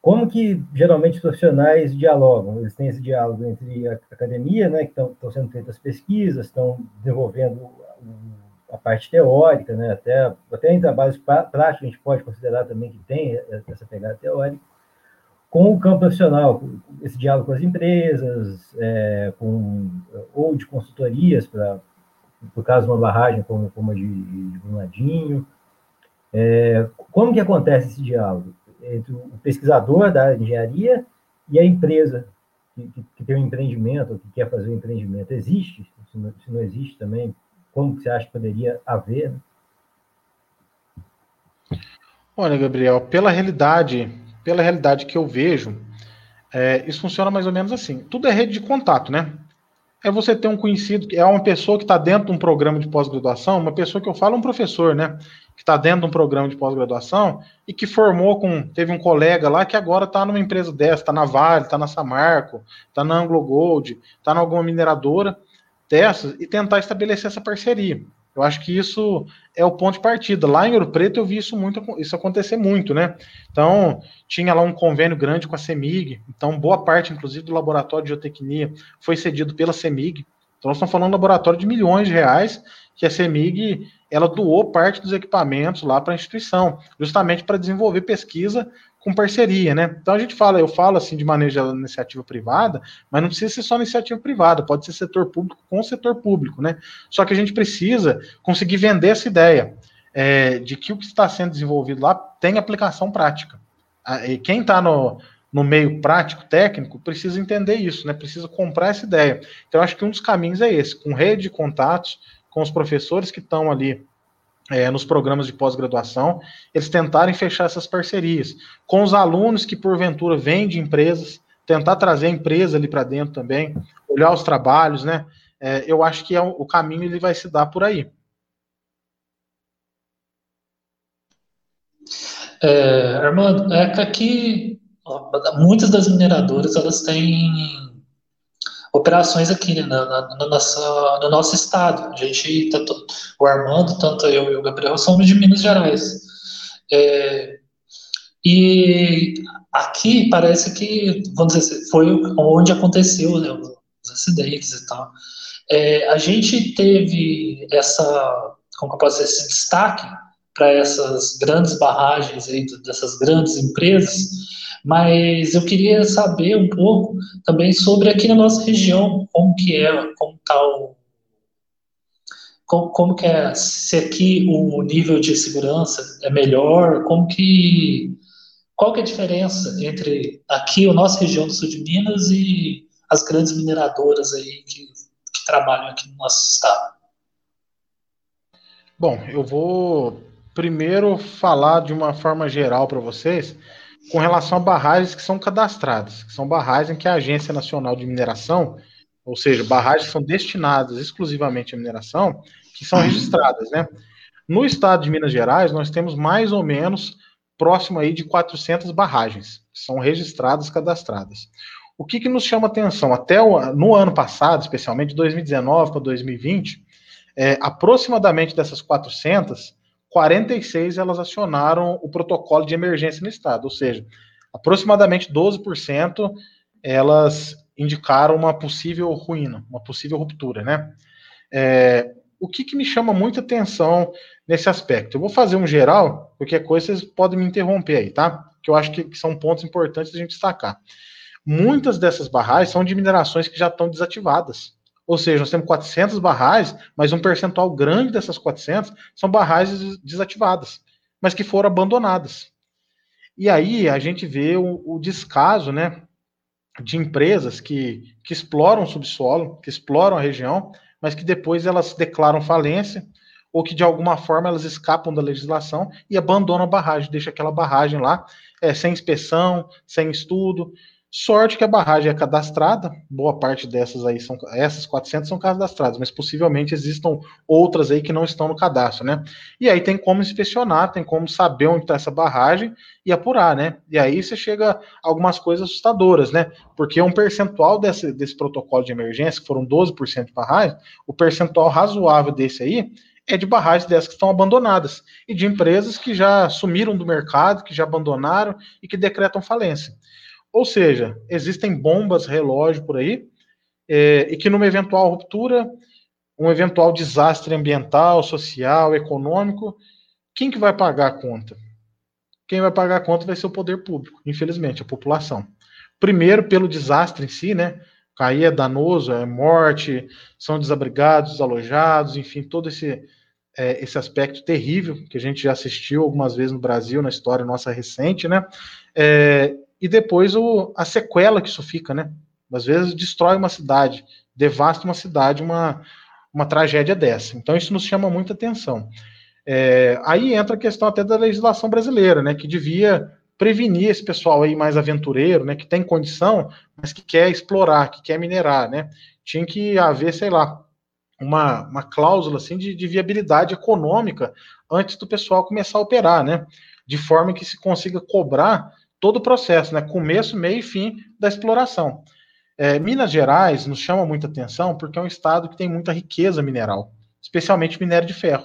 como que geralmente os profissionais dialogam? Eles têm esse diálogo entre a academia, né, que estão sendo feitas pesquisas, estão desenvolvendo a parte teórica, né, até, até em trabalhos práticos a gente pode considerar também que tem essa pegada teórica, com o campo profissional, esse diálogo com as empresas, é, com, ou de consultorias para por caso de uma barragem como, como a de, de Brumadinho. É, como que acontece esse diálogo entre o pesquisador da engenharia e a empresa que, que, que tem um empreendimento, que quer fazer um empreendimento? Existe? Se não, se não existe também, como que você acha que poderia haver? Né?
Olha, Gabriel, pela realidade, pela realidade que eu vejo, é, isso funciona mais ou menos assim. Tudo é rede de contato, né? é você ter um conhecido, é uma pessoa que está dentro de um programa de pós-graduação, uma pessoa que eu falo, um professor, né? Que está dentro de um programa de pós-graduação e que formou com. Teve um colega lá que agora está numa empresa dessa, está na Vale, está na Samarco, está na Anglo Gold, está em alguma mineradora dessas, e tentar estabelecer essa parceria. Eu acho que isso é o ponto de partida. Lá em Ouro Preto eu vi isso muito, isso acontecer muito, né? Então, tinha lá um convênio grande com a CEMIG, então boa parte, inclusive, do laboratório de geotecnia foi cedido pela CEMIG. Então, nós estamos falando de um laboratório de milhões de reais que a CEMIG ela doou parte dos equipamentos lá para a instituição, justamente para desenvolver pesquisa com parceria, né? Então a gente fala, eu falo assim de manejo de iniciativa privada, mas não precisa ser só iniciativa privada, pode ser setor público com setor público, né? Só que a gente precisa conseguir vender essa ideia é, de que o que está sendo desenvolvido lá tem aplicação prática. E quem está no, no meio prático, técnico, precisa entender isso, né? Precisa comprar essa ideia. Então, acho que um dos caminhos é esse, com rede de contatos, com os professores que estão ali é, nos programas de pós-graduação, eles tentarem fechar essas parcerias. Com os alunos que, porventura, vêm de empresas, tentar trazer a empresa ali para dentro também, olhar os trabalhos, né? É, eu acho que é o, o caminho ele vai se dar por aí.
É, Armando, é que aqui muitas das mineradoras elas têm operações aqui né, na, na, na, nossa, no nosso estado. A gente, tanto, o Armando, tanto eu e o Gabriel, somos de Minas Gerais. É, e aqui parece que, vamos dizer, foi onde aconteceu né, os acidentes e tal. É, a gente teve essa, como eu posso dizer, esse destaque para essas grandes barragens aí, dessas grandes empresas, mas eu queria saber um pouco também sobre aqui na nossa região, como que é, como está o como, como que é, se aqui o nível de segurança é melhor, como que, qual que é a diferença entre aqui, a nossa região do sul de Minas e as grandes mineradoras aí que, que trabalham aqui no nosso estado?
Bom, eu vou primeiro falar de uma forma geral para vocês, com relação a barragens que são cadastradas, que são barragens que a Agência Nacional de Mineração, ou seja, barragens que são destinadas exclusivamente à mineração, que são registradas, né? No estado de Minas Gerais, nós temos mais ou menos próximo aí de 400 barragens, que são registradas, cadastradas. O que, que nos chama atenção? Até o, no ano passado, especialmente de 2019 para 2020, é, aproximadamente dessas 400, 46 elas acionaram o protocolo de emergência no estado, ou seja, aproximadamente 12% elas indicaram uma possível ruína, uma possível ruptura, né? É, o que, que, me chama muita atenção nesse aspecto? Eu vou fazer um geral, qualquer coisa vocês podem me interromper aí, tá? Que eu acho que, que são pontos importantes a gente destacar. Muitas dessas barragens são de minerações que já estão desativadas. Ou seja, nós temos 400 barragens, mas um percentual grande dessas 400 são barragens desativadas, mas que foram abandonadas. E aí a gente vê o, o descaso né, de empresas que, que exploram o subsolo, que exploram a região, mas que depois elas declaram falência ou que de alguma forma elas escapam da legislação e abandonam a barragem, deixa aquela barragem lá é, sem inspeção, sem estudo, Sorte que a barragem é cadastrada, boa parte dessas aí são, essas 400 são cadastradas, mas possivelmente existam outras aí que não estão no cadastro, né? E aí tem como inspecionar, tem como saber onde está essa barragem e apurar, né? E aí você chega a algumas coisas assustadoras, né? Porque um percentual desse, desse protocolo de emergência, que foram 12% de barragem, o percentual razoável desse aí é de barragens dessas que estão abandonadas e de empresas que já sumiram do mercado, que já abandonaram e que decretam falência. Ou seja, existem bombas relógio por aí, é, e que numa eventual ruptura, um eventual desastre ambiental, social, econômico, quem que vai pagar a conta? Quem vai pagar a conta vai ser o poder público, infelizmente, a população. Primeiro, pelo desastre em si, né? Cair é danoso, é morte, são desabrigados, desalojados, enfim, todo esse, é, esse aspecto terrível que a gente já assistiu algumas vezes no Brasil, na história nossa recente, né? É, e depois o, a sequela que isso fica, né? Às vezes destrói uma cidade, devasta uma cidade, uma, uma tragédia dessa. Então isso nos chama muita atenção. É, aí entra a questão até da legislação brasileira, né? Que devia prevenir esse pessoal aí mais aventureiro, né? Que tem condição, mas que quer explorar, que quer minerar, né? tinha que haver, sei lá, uma, uma cláusula assim de, de viabilidade econômica antes do pessoal começar a operar, né? De forma que se consiga cobrar todo o processo, né? Começo, meio e fim da exploração. É, Minas Gerais nos chama muita atenção porque é um estado que tem muita riqueza mineral, especialmente minério de ferro.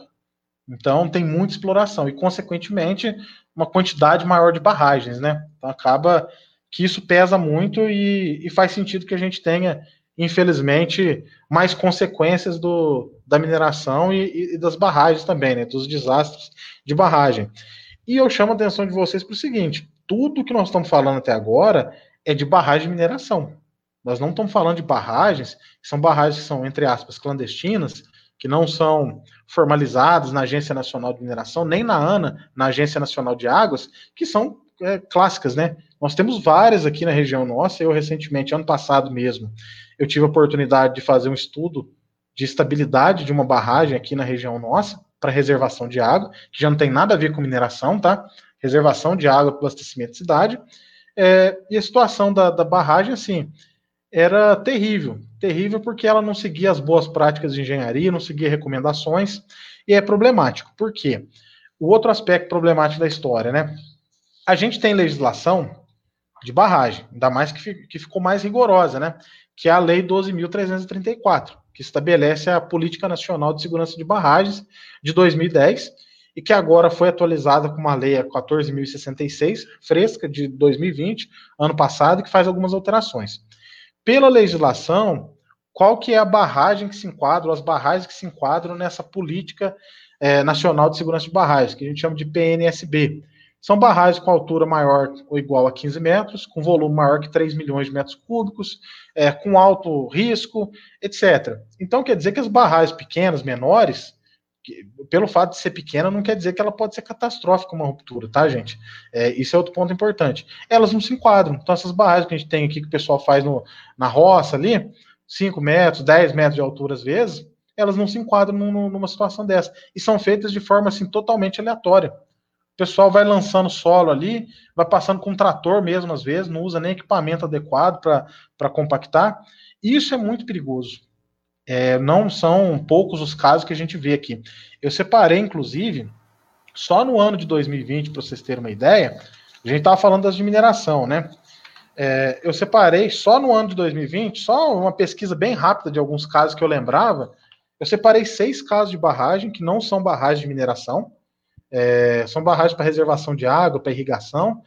Então tem muita exploração e, consequentemente, uma quantidade maior de barragens, né? Então acaba que isso pesa muito e, e faz sentido que a gente tenha, infelizmente, mais consequências do, da mineração e, e das barragens também, né? Dos desastres de barragem. E eu chamo a atenção de vocês para o seguinte: tudo que nós estamos falando até agora é de barragem de mineração. Nós não estamos falando de barragens, que são barragens que são, entre aspas, clandestinas, que não são formalizadas na Agência Nacional de Mineração, nem na ANA, na Agência Nacional de Águas, que são é, clássicas, né? Nós temos várias aqui na região nossa. Eu, recentemente, ano passado mesmo, eu tive a oportunidade de fazer um estudo de estabilidade de uma barragem aqui na região nossa, para reservação de água, que já não tem nada a ver com mineração, tá? Reservação de água para abastecimento de cidade. É, e a situação da, da barragem, assim, era terrível. Terrível porque ela não seguia as boas práticas de engenharia, não seguia recomendações, e é problemático. Por quê? O outro aspecto problemático da história, né? A gente tem legislação de barragem, ainda mais que, que ficou mais rigorosa, né? Que é a Lei 12.334, que estabelece a Política Nacional de Segurança de Barragens de 2010 e que agora foi atualizada com uma lei 14.066, fresca de 2020, ano passado, que faz algumas alterações pela legislação, qual que é a barragem que se enquadra, as barragens que se enquadram nessa política é, nacional de segurança de barragens, que a gente chama de PNSB. São barragens com altura maior ou igual a 15 metros, com volume maior que 3 milhões de metros cúbicos, é, com alto risco, etc. Então, quer dizer que as barragens pequenas, menores, pelo fato de ser pequena, não quer dizer que ela pode ser catastrófica uma ruptura, tá, gente? É, isso é outro ponto importante. Elas não se enquadram. Então, essas barragens que a gente tem aqui, que o pessoal faz no, na roça ali, 5 metros, 10 metros de altura às vezes, elas não se enquadram num, numa situação dessa. E são feitas de forma assim totalmente aleatória. O pessoal vai lançando solo ali, vai passando com um trator mesmo, às vezes, não usa nem equipamento adequado para compactar. Isso é muito perigoso. É, não são poucos os casos que a gente vê aqui. Eu separei, inclusive, só no ano de 2020, para vocês terem uma ideia, a gente estava falando das de mineração, né? É, eu separei só no ano de 2020, só uma pesquisa bem rápida de alguns casos que eu lembrava. Eu separei seis casos de barragem que não são barragens de mineração, é, são barragens para reservação de água, para irrigação,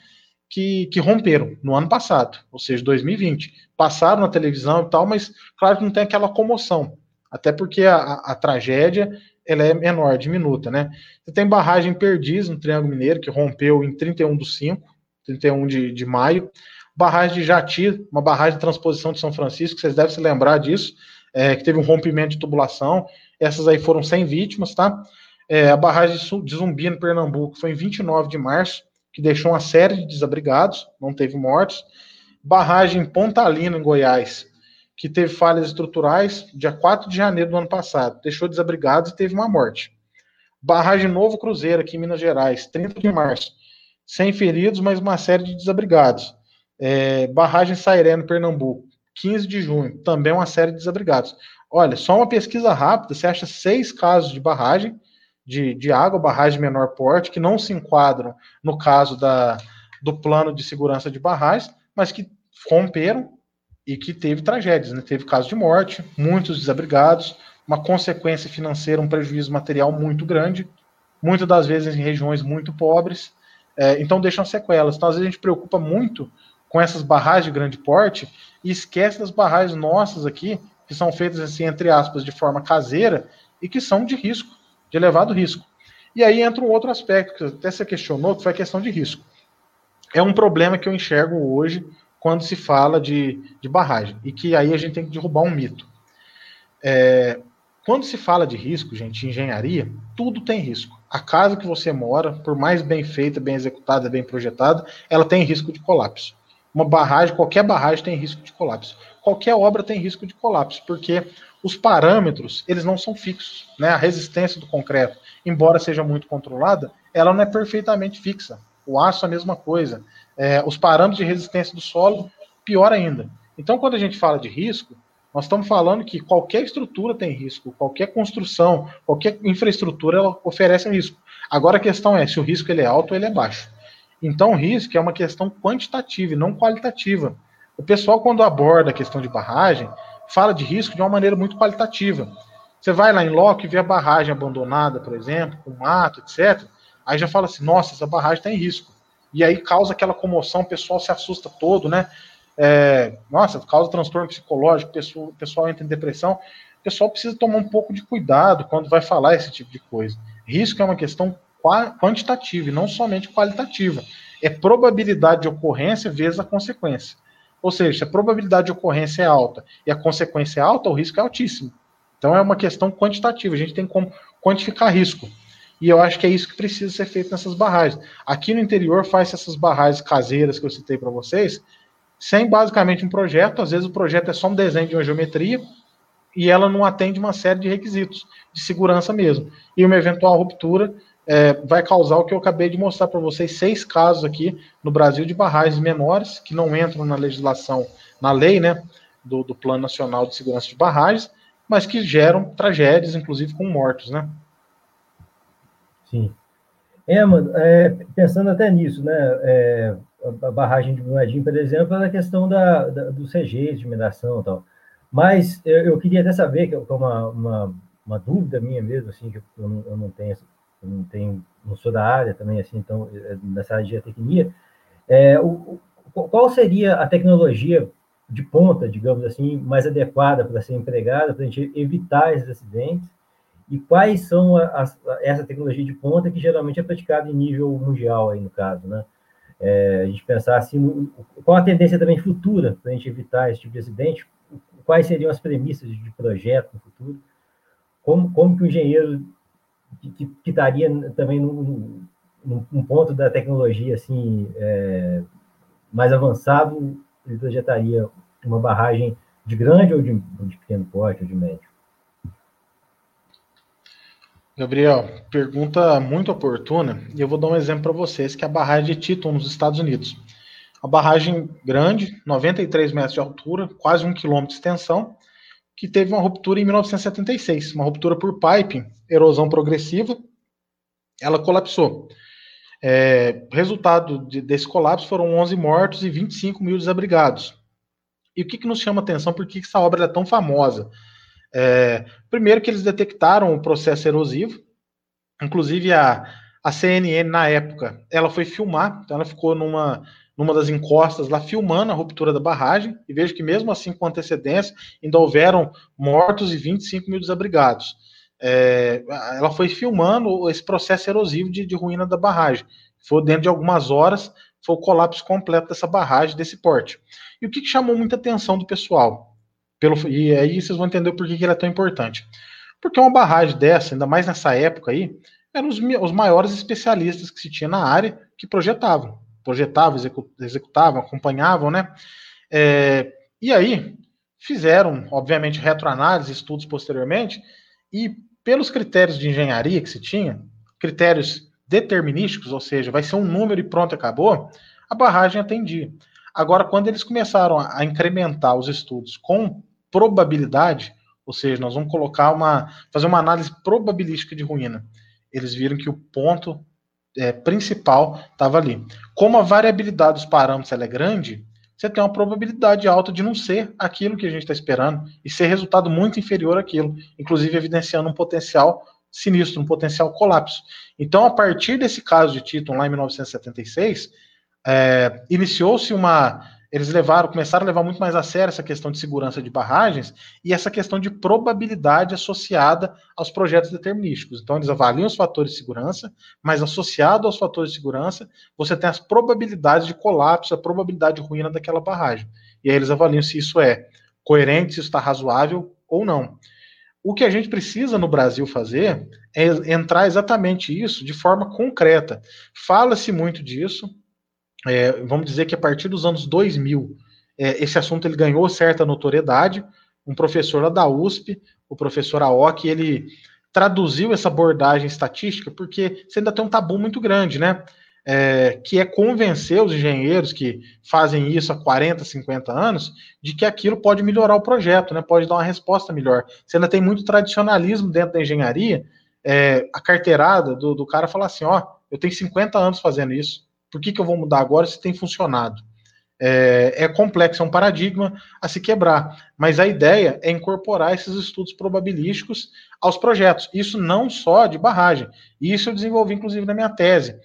que, que romperam no ano passado, ou seja, 2020. Passaram na televisão e tal, mas claro que não tem aquela comoção, até porque a, a, a tragédia ela é menor, diminuta, né? Você tem barragem Perdiz no Triângulo Mineiro, que rompeu em 31 do 5, 31 de, de maio. Barragem de Jati, uma barragem de transposição de São Francisco, vocês devem se lembrar disso, é, que teve um rompimento de tubulação. Essas aí foram 100 vítimas, tá? É, a barragem de Zumbi, no Pernambuco, foi em 29 de março que deixou uma série de desabrigados, não teve mortos. Barragem Pontalina, em Goiás, que teve falhas estruturais, dia 4 de janeiro do ano passado, deixou desabrigados e teve uma morte. Barragem Novo Cruzeiro, aqui em Minas Gerais, 30 de março, sem feridos, mas uma série de desabrigados. É, barragem Sairé, Pernambuco, 15 de junho, também uma série de desabrigados. Olha, só uma pesquisa rápida, você acha seis casos de barragem, de, de água, barragem de menor porte, que não se enquadram no caso da, do plano de segurança de barragens, mas que romperam e que teve tragédias, né? teve casos de morte, muitos desabrigados, uma consequência financeira, um prejuízo material muito grande, muitas das vezes em regiões muito pobres, é, então deixam sequelas. Então, às vezes, a gente preocupa muito com essas barragens de grande porte e esquece das barragens nossas aqui, que são feitas, assim, entre aspas, de forma caseira e que são de risco de elevado risco. E aí entra um outro aspecto que até você questionou, que foi a questão de risco. É um problema que eu enxergo hoje quando se fala de, de barragem, e que aí a gente tem que derrubar um mito. É, quando se fala de risco, gente, engenharia, tudo tem risco. A casa que você mora, por mais bem feita, bem executada, bem projetada, ela tem risco de colapso. Uma barragem, qualquer barragem tem risco de colapso. Qualquer obra tem risco de colapso, porque os parâmetros, eles não são fixos, né? A resistência do concreto, embora seja muito controlada, ela não é perfeitamente fixa. O aço é a mesma coisa. É, os parâmetros de resistência do solo, pior ainda. Então, quando a gente fala de risco, Nós estamos falando que qualquer estrutura tem risco, qualquer construção, qualquer infraestrutura ela oferece risco. Agora a questão é se o risco ele é alto ou ele é baixo. Então o risco é uma questão quantitativa e não qualitativa. O pessoal quando aborda a questão de barragem fala de risco de uma maneira muito qualitativa. Você vai lá em loco e vê a barragem abandonada, por exemplo, com mato, etc. Aí já fala assim, nossa, essa barragem está em risco. E aí causa aquela comoção, o pessoal se assusta todo, né? é, nossa, causa transtorno psicológico, o pessoal, pessoal entra em depressão. O pessoal precisa tomar um pouco de cuidado quando vai falar esse tipo de coisa. Risco é uma questão quantitativa e não somente qualitativa. É probabilidade de ocorrência vezes a consequência. Ou seja, se a probabilidade de ocorrência é alta e a consequência é alta, o risco é altíssimo. Então é uma questão quantitativa, a gente tem como quantificar risco. E eu acho que é isso que precisa ser feito nessas barragens. Aqui no interior faz essas barragens caseiras que eu citei para vocês, sem basicamente um projeto. Às vezes o projeto é só um desenho de uma geometria e ela não atende uma série de requisitos de segurança mesmo. E uma eventual ruptura é, vai causar o que eu acabei de mostrar para vocês, seis casos aqui no Brasil de barragens menores que não entram na legislação, na lei, né, do, do Plano Nacional de Segurança de Barragens, mas que geram tragédias, inclusive com mortos, né?
Sim. É, mano, é, pensando até nisso, né? É, a barragem de Brumadinho, por exemplo, é a questão da, da, dos CGs de mineração e tal. Mas eu, eu, queria até saber, que é uma, uma, uma, dúvida minha mesmo, assim, que eu não, eu não tenho, eu não sou da área também, assim, então, é, nessa área de geotecnia, é, o, qual seria a tecnologia de ponta, digamos assim, mais adequada para ser empregada para a gente evitar esses acidentes? E quais são as, essa tecnologia de ponta que geralmente é praticada em nível mundial aí no caso, né? É, a gente pensar assim, qual a tendência também futura para a gente evitar esse tipo de acidente, quais seriam as premissas de projeto no futuro, como, como que o engenheiro que, que estaria também num, num, ponto da tecnologia assim é, mais avançado, ele projetaria uma barragem de grande ou de, de pequeno porte ou de médio?
Gabriel, pergunta muito oportuna e eu vou dar um exemplo para vocês, que é a barragem de Titon, nos Estados Unidos. A barragem grande, 93 metros de altura, quase um quilômetro de extensão, que teve uma ruptura em 1976, uma ruptura por piping, erosão progressiva, ela colapsou. É, resultado de, desse colapso foram 11 mortos e 25 mil desabrigados. E o que, que nos chama atenção, por que essa obra é tão famosa? É, primeiro que eles detectaram o processo erosivo, inclusive a, a CNN na época, ela foi filmar, então ela ficou numa, numa das encostas lá filmando a ruptura da barragem, e vejo que mesmo assim com antecedência ainda houveram mortos e 25 mil desabrigados. É, ela foi filmando esse processo erosivo de, de ruína da barragem. Foi dentro de algumas horas, foi o colapso completo dessa barragem, desse porte. E o que, que chamou muita atenção do pessoal? Pelo, e aí vocês vão entender por que, que ele é tão importante. Porque uma barragem dessa, ainda mais nessa época aí, eram os, os maiores especialistas que se tinha na área que projetavam. Projetavam, executavam, acompanhavam, né? É, e aí fizeram, obviamente, retroanálise, estudos posteriormente, e pelos critérios de engenharia que se tinha, critérios determinísticos, ou seja, vai ser um número e pronto, acabou, a barragem atendia. Agora, quando eles começaram a incrementar os estudos com probabilidade, ou seja, nós vamos colocar uma, fazer uma análise probabilística de ruína. Eles viram que o ponto é, principal estava ali. Como a variabilidade dos parâmetros é grande, você tem uma probabilidade alta de não ser aquilo que a gente está esperando e ser resultado muito inferior àquilo, inclusive evidenciando um potencial sinistro, um potencial colapso. Então, a partir desse caso de Titon lá em 1976, é, iniciou-se uma eles levaram, começaram a levar muito mais a sério essa questão de segurança de barragens e essa questão de probabilidade associada aos projetos determinísticos. Então, eles avaliam os fatores de segurança, mas associado aos fatores de segurança, você tem as probabilidades de colapso, a probabilidade de ruína daquela barragem. E aí eles avaliam se isso é coerente, se isso está razoável ou não. O que a gente precisa no Brasil fazer é entrar exatamente isso de forma concreta. Fala-se muito disso, é, vamos dizer que a partir dos anos 2000, é, esse assunto ele ganhou certa notoriedade. Um professor lá da USP, o professor Aoki, ele traduziu essa abordagem estatística, porque você ainda tem um tabu muito grande, né? é, que é convencer os engenheiros que fazem isso há 40, 50 anos, de que aquilo pode melhorar o projeto, né? pode dar uma resposta melhor. Você ainda tem muito tradicionalismo dentro da engenharia, é, a carteirada do, do cara fala assim: ó, eu tenho 50 anos fazendo isso, por que, que eu vou mudar agora se tem funcionado? É, é, complexo, é um paradigma a se quebrar. Mas a ideia é incorporar esses estudos probabilísticos aos projetos. Isso não só de barragem. Isso eu desenvolvi, inclusive, na minha tese.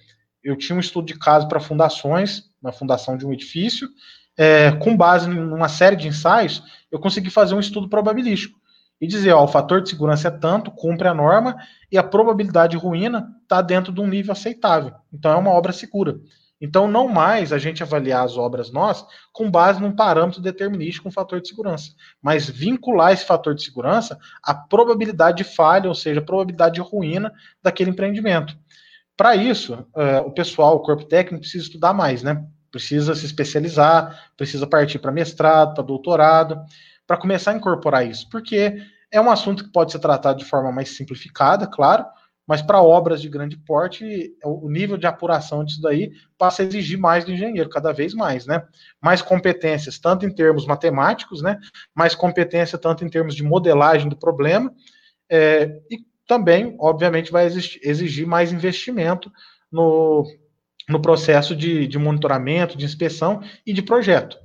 Eu tinha um estudo de caso para fundações, na fundação de um edifício, é, com base em uma série de ensaios, eu consegui fazer um estudo probabilístico e dizer, ó, o fator de segurança é tanto, cumpre a norma, e a probabilidade de ruína está dentro de um nível aceitável. Então é uma obra segura. Então, não mais a gente avaliar as obras nós com base num parâmetro determinístico, um fator de segurança, mas vincular esse fator de segurança à probabilidade de falha, ou seja, a probabilidade de ruína daquele empreendimento. Para isso, é, o pessoal, o corpo técnico, precisa estudar mais, né? Precisa se especializar, precisa partir para mestrado, para doutorado, para começar a incorporar isso, porque é um assunto que pode ser tratado de forma mais simplificada, claro, mas para obras de grande porte, o nível de apuração disso daí passa a exigir mais do engenheiro, cada vez mais, né? Mais competências, tanto em termos matemáticos, né? Mais competência, tanto em termos de modelagem do problema, é, e também, obviamente, vai exigir mais investimento no, no processo de, de monitoramento, de inspeção e de projeto.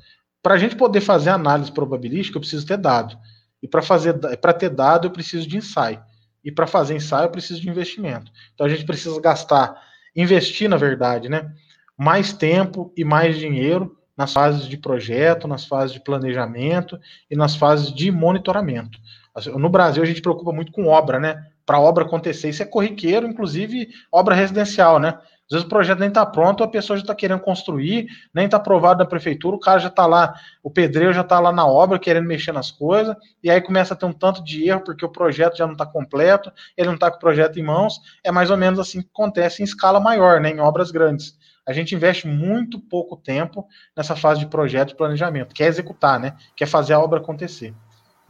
Para a gente poder fazer análise probabilística, eu preciso ter dado. E para fazer para ter dado, eu preciso de ensaio. E para fazer ensaio, eu preciso de investimento. Então a gente precisa gastar, investir, na verdade, né? Mais tempo e mais dinheiro nas fases de projeto, nas fases de planejamento e nas fases de monitoramento. Assim, no Brasil, a gente preocupa muito com obra, né? Para a obra acontecer, isso é corriqueiro, inclusive obra residencial, né? Às vezes o projeto nem está pronto, a pessoa já está querendo construir, nem está aprovado na prefeitura, o cara já está lá, o pedreiro já está lá na obra querendo mexer nas coisas, e aí começa a ter um tanto de erro, porque o projeto já não está completo, ele não está com o projeto em mãos. É mais ou menos assim que acontece em escala maior, né, em obras grandes. A gente investe muito pouco tempo nessa fase de projeto e planejamento, que é executar, né? Que é fazer a obra acontecer.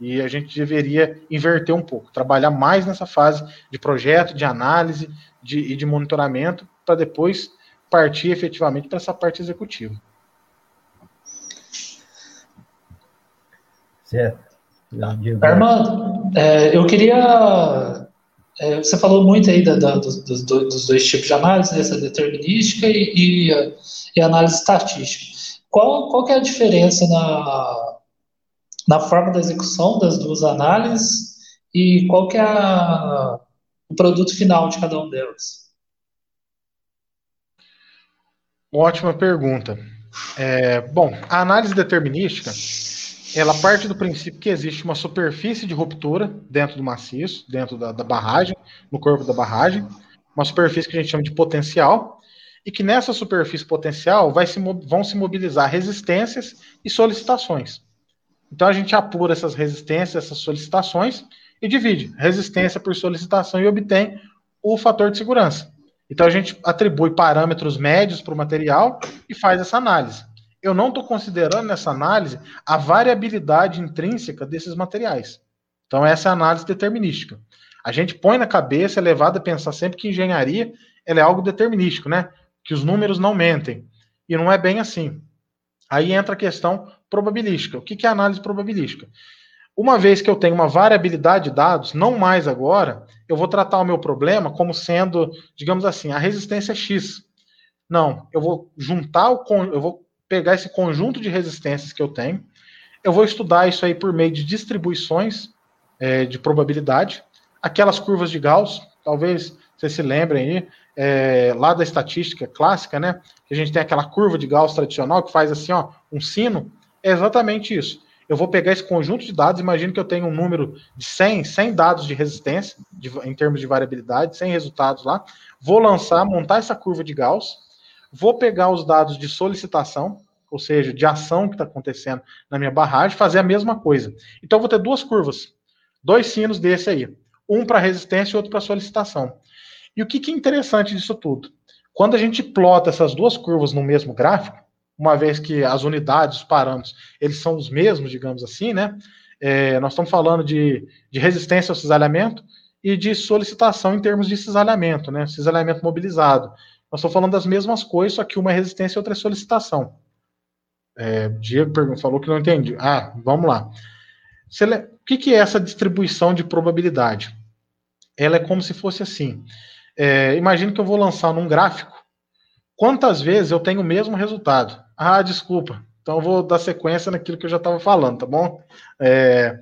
E a gente deveria inverter um pouco, trabalhar mais nessa fase de projeto, de análise de, e de monitoramento, para depois partir efetivamente para essa parte executiva.
Certo. Armando, é, eu queria. É, você falou muito aí da, da, dos, dos, dois tipos de análise, né, essa determinística e, e, e análise estatística. Qual, qual que é a diferença na, na forma da execução das duas análises e qual que é a, o produto final de cada um delas?
Ótima pergunta. É, bom, a análise determinística, ela parte do princípio que existe uma superfície de ruptura dentro do maciço, dentro da, da barragem, no corpo da barragem, uma superfície que a gente chama de potencial, e que nessa superfície potencial se, vão se mobilizar resistências e solicitações. Então a gente apura essas resistências, essas solicitações e divide resistência por solicitação e obtém o fator de segurança. Então a gente atribui parâmetros médios para o material e faz essa análise. Eu não estou considerando nessa análise a variabilidade intrínseca desses materiais. Então essa é a análise determinística. A gente põe na cabeça, é levado a pensar sempre que engenharia é algo determinístico, né? Que os números não mentem. E não é bem assim. Aí entra a questão probabilística. O que é análise probabilística? Uma vez que eu tenho uma variabilidade de dados, não mais agora, eu vou tratar o meu problema como sendo, digamos assim, a resistência X. Não, eu vou juntar o eu vou pegar esse conjunto de resistências que eu tenho, eu vou estudar isso aí por meio de distribuições é, de probabilidade, aquelas curvas de Gauss, talvez vocês se lembrem aí, é, lá da estatística clássica, né? Que a gente tem aquela curva de Gauss tradicional que faz assim, ó, um sino. É exatamente isso eu vou pegar esse conjunto de dados, imagino que eu tenho um número de 100, 100 dados de resistência, de, em termos de variabilidade, 100 resultados lá, vou lançar, montar essa curva de Gauss, vou pegar os dados de solicitação, ou seja, de ação que está acontecendo na minha barragem, fazer a mesma coisa. Então, eu vou ter duas curvas, dois sinos desse aí, um para resistência e outro para solicitação. E o que, que é interessante disso tudo? Quando a gente plota essas duas curvas no mesmo gráfico, uma vez que as unidades, os parâmetros, eles são os mesmos, digamos assim, né? É, nós estamos falando de, de resistência ao cisalhamento e de solicitação em termos de cisalhamento, né? Cisalhamento mobilizado, Nós estamos falando das mesmas coisas, só que uma é resistência e outra é solicitação. É, Diego falou que não entendi. Ah, vamos lá. O que, que é essa distribuição de probabilidade? Ela é como se fosse assim. É, imagine que eu vou lançar num gráfico. Quantas vezes eu tenho o mesmo resultado? Ah, desculpa. Então vou dar sequência naquilo que eu já estava falando, tá bom? É,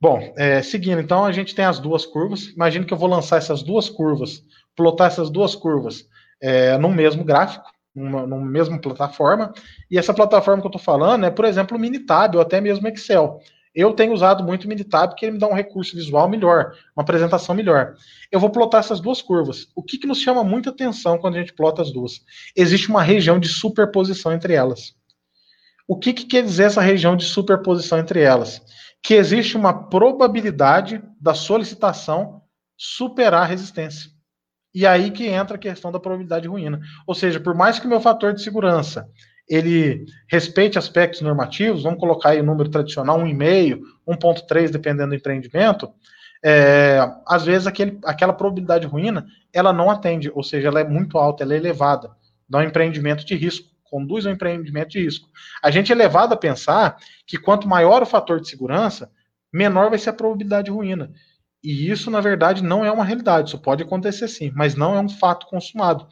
bom, é, seguindo, então a gente tem as duas curvas. Imagine que eu vou lançar essas duas curvas, plotar essas duas curvas é, no mesmo gráfico, numa, numa mesma plataforma. E essa plataforma que eu estou falando é, por exemplo, o Minitab ou até mesmo Excel. Eu tenho usado muito o Minitab porque ele me dá um recurso visual melhor, uma apresentação melhor. Eu vou plotar essas duas curvas. O que, que nos chama muita atenção quando a gente plota as duas? Existe uma região de superposição entre elas. O que, que quer dizer essa região de superposição entre elas? Que existe uma probabilidade da solicitação superar a resistência. E aí que entra a questão da probabilidade ruína. Ou seja, por mais que o meu fator de segurança ele respeite aspectos normativos, vamos colocar aí o número tradicional, 1,5, 1,3, dependendo do empreendimento, é, às vezes aquele, aquela probabilidade ruína, ela não atende, ou seja, ela é muito alta, ela é elevada, dá um empreendimento de risco, conduz um empreendimento de risco. A gente é levado a pensar que quanto maior o fator de segurança, menor vai ser a probabilidade ruína. E isso, na verdade, não é uma realidade. Isso pode acontecer sim, mas não é um fato consumado.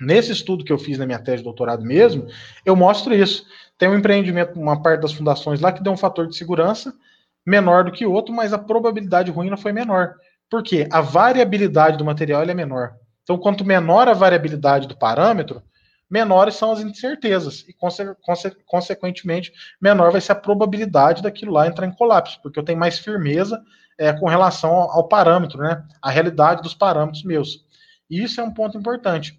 Nesse estudo que eu fiz na minha tese de doutorado mesmo, eu mostro isso. Tem um empreendimento, uma parte das fundações lá que deu um fator de segurança menor do que o outro, mas a probabilidade ruim foi menor. Por quê? A variabilidade do material é menor. Então, quanto menor a variabilidade do parâmetro, menores são as incertezas e, conse conse consequentemente, menor vai ser a probabilidade daquilo lá entrar em colapso, porque eu tenho mais firmeza é, com relação ao, ao parâmetro, né? A realidade dos parâmetros meus. E isso é um ponto importante.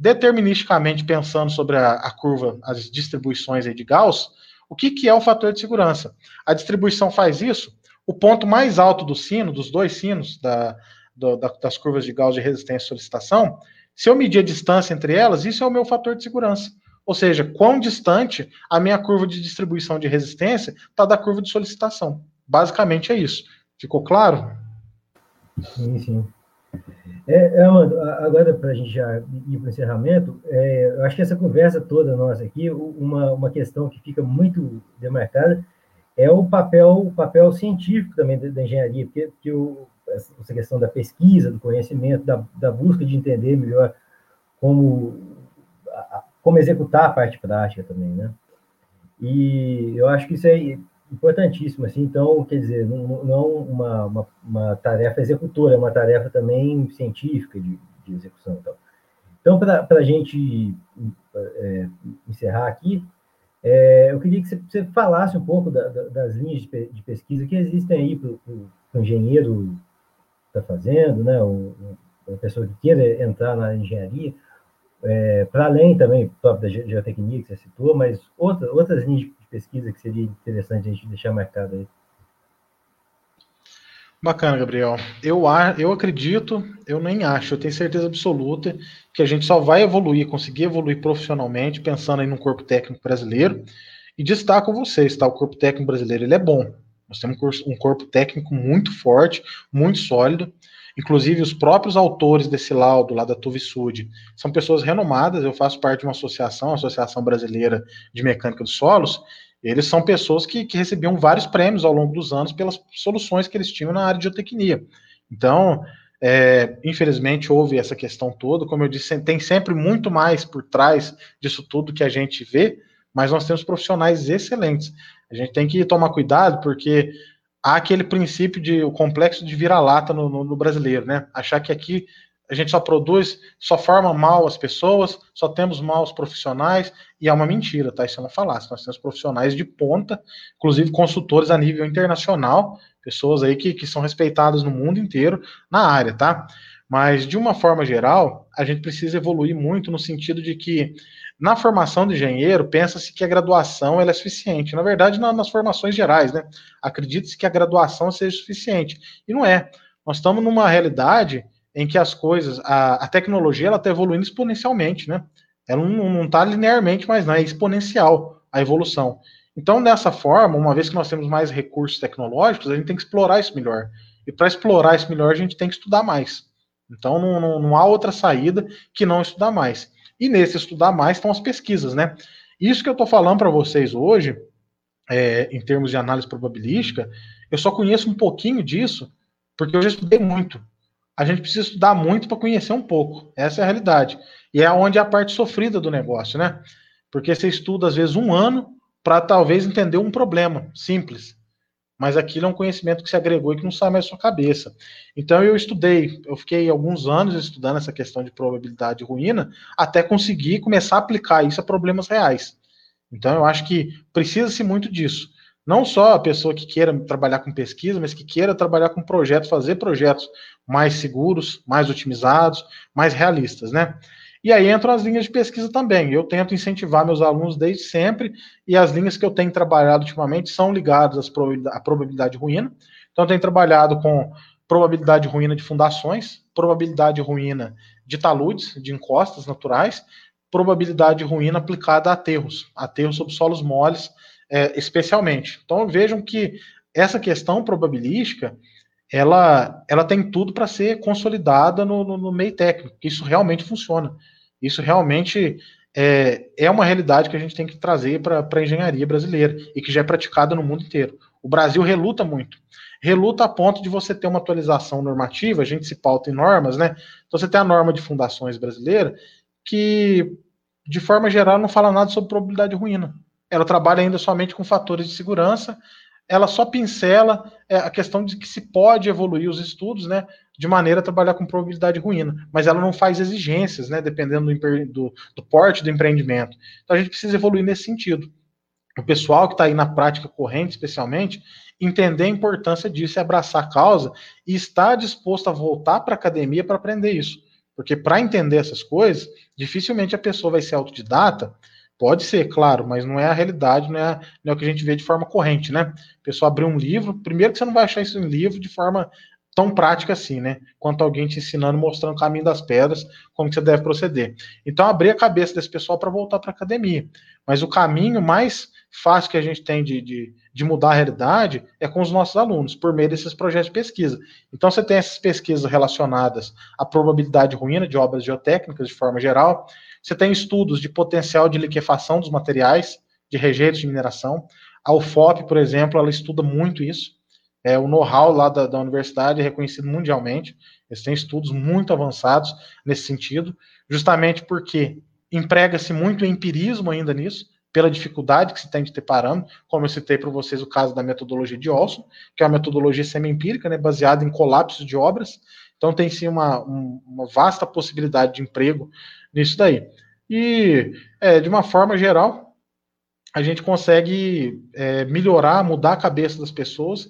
Deterministicamente pensando sobre a, a curva, as distribuições de Gauss, o que, que é o fator de segurança? A distribuição faz isso. O ponto mais alto do sino, dos dois sinos da, do, da, das curvas de Gauss de resistência e solicitação, se eu medir a distância entre elas, isso é o meu fator de segurança. Ou seja, quão distante a minha curva de distribuição de resistência está da curva de solicitação. Basicamente é isso. Ficou claro?
Sim, sim. É, é agora, para a gente já ir para o encerramento, é, eu acho que essa conversa toda nossa aqui, uma, uma questão que fica muito demarcada é o papel, o papel científico também da, da engenharia, porque, porque o, essa questão da pesquisa, do conhecimento, da, da busca de entender melhor como, como executar a parte prática também, né? E eu acho que isso é importantíssimo, assim, então, quer dizer, não, não uma, uma, uma, tarefa executora, é uma tarefa também científica de, de execução. Então, então para a gente é, encerrar aqui, é, eu queria que você, você falasse um pouco da, da, das linhas de, de, pesquisa que existem aí para o engenheiro está fazendo, né, uma pessoa que queira entrar na engenharia, é, para além também da geotecnia que você citou, mas outra, outras linhas pesquisa que seria interessante a gente deixar marcado aí.
Bacana, Gabriel. Eu, eu acredito, eu nem acho, eu tenho certeza absoluta que a gente só vai evoluir, conseguir evoluir profissionalmente, pensando aí no corpo técnico brasileiro. E destaco vocês, tá? O corpo técnico brasileiro ele é bom. Nós temos um corpo técnico muito forte, muito sólido. Inclusive, os próprios autores desse laudo, lá da Tuvisud, são pessoas renomadas. Eu faço parte de uma associação, a Associação Brasileira de Mecânica dos Solos. Eles são pessoas que, que recebiam vários prêmios ao longo dos anos pelas soluções que eles tinham na área de geotecnia. Então, é, infelizmente, houve essa questão toda. Como eu disse, tem sempre muito mais por trás disso tudo que a gente vê, mas nós temos profissionais excelentes. A gente tem que tomar cuidado, porque há aquele princípio de o complexo de vira-lata no, no, no, brasileiro, né? Achar que aqui a gente só produz, só forma mal as pessoas, só temos maus profissionais, e é uma mentira, tá? Isso é uma falácia. Nós temos profissionais de ponta, inclusive consultores a nível internacional, pessoas aí que, que são respeitadas no mundo inteiro na área, tá? Mas, de uma forma geral, a gente precisa evoluir muito no sentido de que na formação de engenheiro, pensa-se que a graduação ela é suficiente. Na verdade, na, nas formações gerais, né? Acredita-se que a graduação seja suficiente. E não é. Nós estamos numa realidade em que as coisas, a, a tecnologia, ela está evoluindo exponencialmente, né? Ela não está linearmente, mas não, é exponencial a evolução. Então, dessa forma, uma vez que nós temos mais recursos tecnológicos, a gente tem que explorar isso melhor. E para explorar isso melhor, a gente tem que estudar mais. Então não, não, não há outra saída que não estudar mais. E nesse estudar mais estão as pesquisas, né? Isso que eu estou falando para vocês hoje, é, em termos de análise probabilística, eu só conheço um pouquinho disso porque eu já estudei muito. A gente precisa estudar muito para conhecer um pouco. Essa é a realidade. E é onde é a parte sofrida do negócio, né? Porque você estuda, às vezes, um ano para talvez entender um problema simples. Mas aquilo é um conhecimento que se agregou e que não sai mais da sua cabeça. Então eu estudei, eu fiquei alguns anos estudando essa questão de probabilidade de ruína, até conseguir começar a aplicar isso a problemas reais. Então eu acho que precisa-se muito disso. Não só a pessoa que queira trabalhar com pesquisa, mas que queira trabalhar com projetos, fazer projetos mais seguros, mais otimizados, mais realistas, né? E aí entram as linhas de pesquisa também. Eu tento incentivar meus alunos desde sempre, e as linhas que eu tenho trabalhado ultimamente são ligadas à probabilidade de ruína. Então, eu tenho trabalhado com probabilidade de ruína de fundações, probabilidade de ruína de taludes, de encostas naturais, probabilidade de ruína aplicada a aterros, aterros sobre solos moles, é, especialmente. Então, vejam que essa questão probabilística ela, ela tem tudo para ser consolidada no, no, no, meio técnico. Isso realmente funciona. Isso realmente é, é uma realidade que a gente tem que trazer para a engenharia brasileira e que já é praticada no mundo inteiro. O Brasil reluta muito. Reluta a ponto de você ter uma atualização normativa, a gente se pauta em normas, né? Então você tem a norma de fundações brasileira, que, de forma geral, não fala nada sobre probabilidade de ruína. Ela trabalha ainda somente com fatores de segurança ela só pincela é, a questão de que se pode evoluir os estudos, né, de maneira a trabalhar com probabilidade de ruína, mas ela não faz exigências, né, dependendo do, do, do porte do empreendimento. Então a gente precisa evoluir nesse sentido. O pessoal que está aí na prática corrente, especialmente, entender a importância disso e abraçar a causa e estar disposto a voltar para a academia para aprender isso. Porque para entender essas coisas, dificilmente a pessoa vai ser autodidata Pode ser, claro, mas não é a realidade, não é, não é o que a gente vê de forma corrente, né? A pessoa abrir um livro, primeiro que você não vai achar isso em livro de forma tão prática assim, né? Quanto alguém te ensinando, mostrando o caminho das pedras, como você deve proceder. Então, abrir a cabeça desse pessoal para voltar para a academia. Mas o caminho mais fácil que a gente tem de, de, de, mudar a realidade é com os nossos alunos, por meio desses projetos de pesquisa. Então, você tem essas pesquisas relacionadas à probabilidade ruína de obras geotécnicas, de forma geral, você tem estudos de potencial de liquefação dos materiais, de rejeitos de mineração. A UFOP, por exemplo, ela estuda muito isso. É, o know-how lá da, da universidade é reconhecido mundialmente. Eles têm estudos muito avançados nesse sentido, justamente porque emprega-se muito empirismo ainda nisso, pela dificuldade que se tem de ter parâmetro, como eu citei para vocês o caso da metodologia de Olson, que é uma metodologia semi-empírica, né, baseada em colapsos de obras. Então tem sim uma, um, uma vasta possibilidade de emprego nisso daí. E, é, de uma forma geral, a gente consegue é, melhorar, mudar a cabeça das pessoas,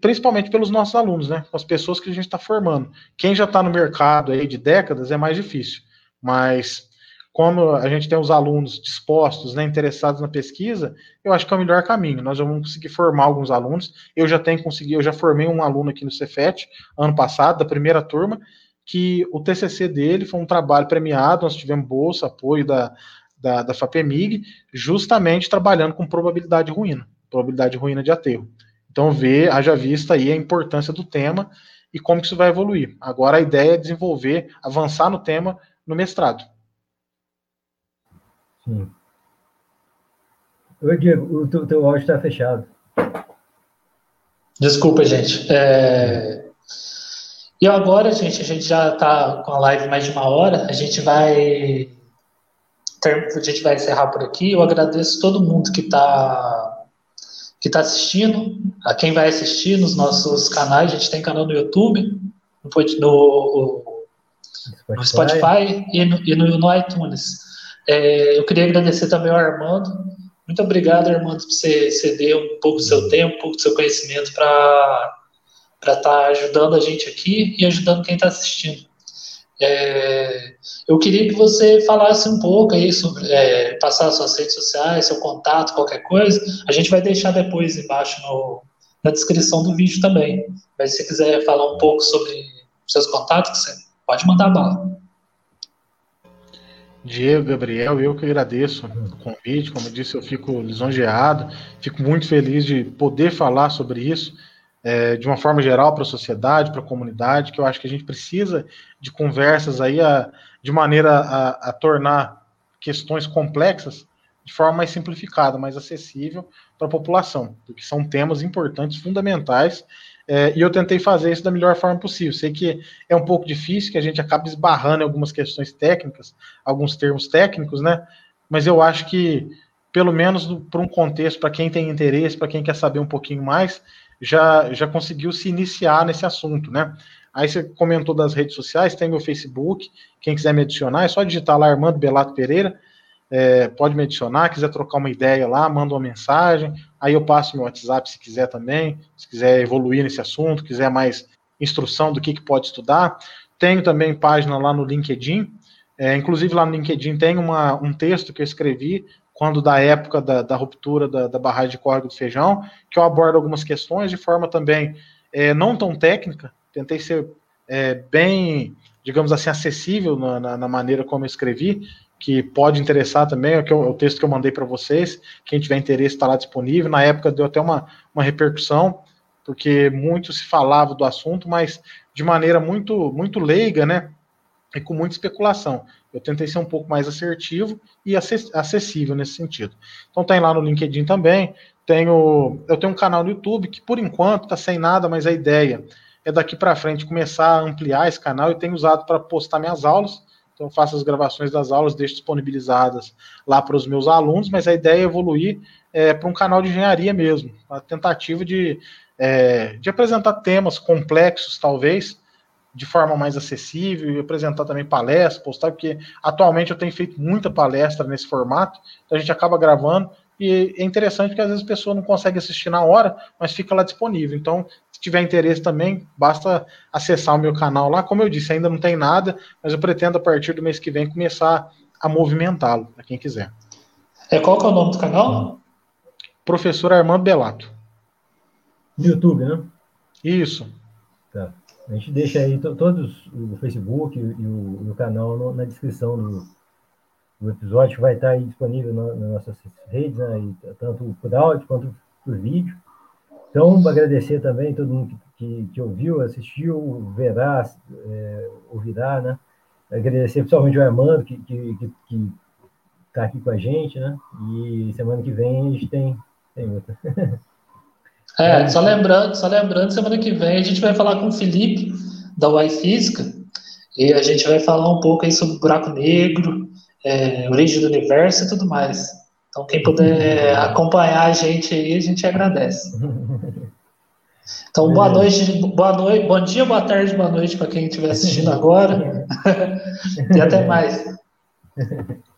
principalmente pelos nossos alunos, né? Com as pessoas que a gente está formando. Quem já está no mercado aí de décadas é mais difícil, mas como a gente tem os alunos dispostos, né, interessados na pesquisa, eu acho que é o melhor caminho. Nós vamos conseguir formar alguns alunos. Eu já tenho conseguido, eu já formei um aluno aqui no Cefet ano passado, da primeira turma, que o TCC dele foi um trabalho premiado, nós tivemos bolsa, apoio da, da, da FAPEMIG, justamente trabalhando com probabilidade ruína, probabilidade ruína de aterro. Então, ver, haja vista aí a importância do tema e como que isso vai evoluir. Agora, a ideia é desenvolver, avançar no tema no mestrado.
Sim. Oi, Diego, o teu, teu áudio está fechado.
Desculpa, gente. É... E agora, gente, a gente já está com a live mais de uma hora, a gente vai a gente vai encerrar por aqui. Eu agradeço todo mundo que está que tá assistindo, a quem vai assistir nos nossos canais. A gente tem canal no YouTube, no, no, no Spotify e no, e no, no iTunes. É, eu queria agradecer também ao Armando. Muito obrigado, Armando, por você ceder um pouco do seu tempo, um pouco do seu conhecimento para para estar tá ajudando a gente aqui e ajudando quem está assistindo. É, eu queria que você falasse um pouco aí sobre é, passar suas redes sociais, seu contato, qualquer coisa. A gente vai deixar depois embaixo no, na descrição do vídeo também. Mas se você quiser falar um pouco sobre seus contatos, você pode mandar bala.
Diego, Gabriel, eu que agradeço o convite. Como eu disse, eu fico lisonjeado, fico muito feliz de poder falar sobre isso é, de uma forma geral para a sociedade, para a comunidade, que eu acho que a gente precisa de conversas aí a, de maneira a, a tornar questões complexas de forma mais simplificada, mais acessível para a população, porque são temas importantes, fundamentais, é, e eu tentei fazer isso da melhor forma possível. Sei que é um pouco difícil, que a gente acaba esbarrando em algumas questões técnicas, alguns termos técnicos, né? Mas eu acho que, pelo menos para um contexto, para quem tem interesse, para quem quer saber um pouquinho mais, já, já conseguiu se iniciar nesse assunto, né? Aí você comentou das redes sociais, tem meu Facebook, quem quiser me adicionar, é só digitar lá Armando Belato Pereira, é, pode me adicionar, quiser trocar uma ideia lá, manda uma mensagem, aí eu passo meu WhatsApp se quiser também, se quiser evoluir nesse assunto, quiser mais instrução do que, que pode estudar. Tenho também página lá no LinkedIn, é, inclusive lá no LinkedIn tem uma, um texto que eu escrevi quando da época da, da ruptura da, da, barragem de córrego do feijão, que eu abordo algumas questões de forma também é, não tão técnica, tentei ser é, bem, digamos assim, acessível na, na, na, maneira como eu escrevi, que pode interessar também, é, eu, é o texto que eu mandei para vocês, quem tiver interesse está lá disponível, na época deu até uma, uma repercussão, porque muito se falava do assunto, mas de maneira muito, muito leiga, né, e com muita especulação. Eu tentei ser um pouco mais assertivo e acessível nesse sentido. Então tem lá no LinkedIn também. Tenho, eu tenho um canal no YouTube que por enquanto está sem nada, mas a ideia é daqui para frente começar a ampliar esse canal. Eu tenho usado para postar minhas aulas. Então eu faço as gravações das aulas, deixo disponibilizadas lá para os meus alunos, mas a ideia é evoluir é, para um canal de engenharia mesmo, a tentativa de, é, de apresentar temas complexos, talvez, de forma mais acessível e apresentar também palestras, postar, porque atualmente eu tenho feito muita palestra nesse formato, então a gente acaba gravando e é interessante que às vezes a pessoa não consegue assistir na hora, mas fica lá disponível. Então, se tiver interesse também, basta acessar o meu canal lá. Como eu disse, ainda não tem nada, mas eu pretendo a partir do mês que vem começar a movimentá-lo, para quem quiser.
É qual que é o nome do canal?
Professor Armando Belato.
No YouTube, né?
Isso.
Tá. A gente deixa aí todos o Facebook e o, e o canal no, na descrição do, do, episódio, que vai estar aí disponível na, nas nossas redes, né, tanto por áudio quanto por vídeo. Então, agradecer também todo mundo que, que, que ouviu, assistiu, verá, é, ouvirá, né? Agradecer principalmente o Armando, que está aqui com a gente, né? E semana que vem a gente tem, tem outra. <laughs>
É, só lembrando, só lembrando, semana que vem a gente vai falar com o Felipe, da UAI Física, e a gente vai falar um pouco aí sobre buraco negro, é, origem do universo e tudo mais. Então, quem puder <laughs> acompanhar a gente aí, a gente agradece. Então, boa noite, boa noite, bom dia, boa tarde, boa noite para quem estiver assistindo agora. <laughs> e até mais. <laughs>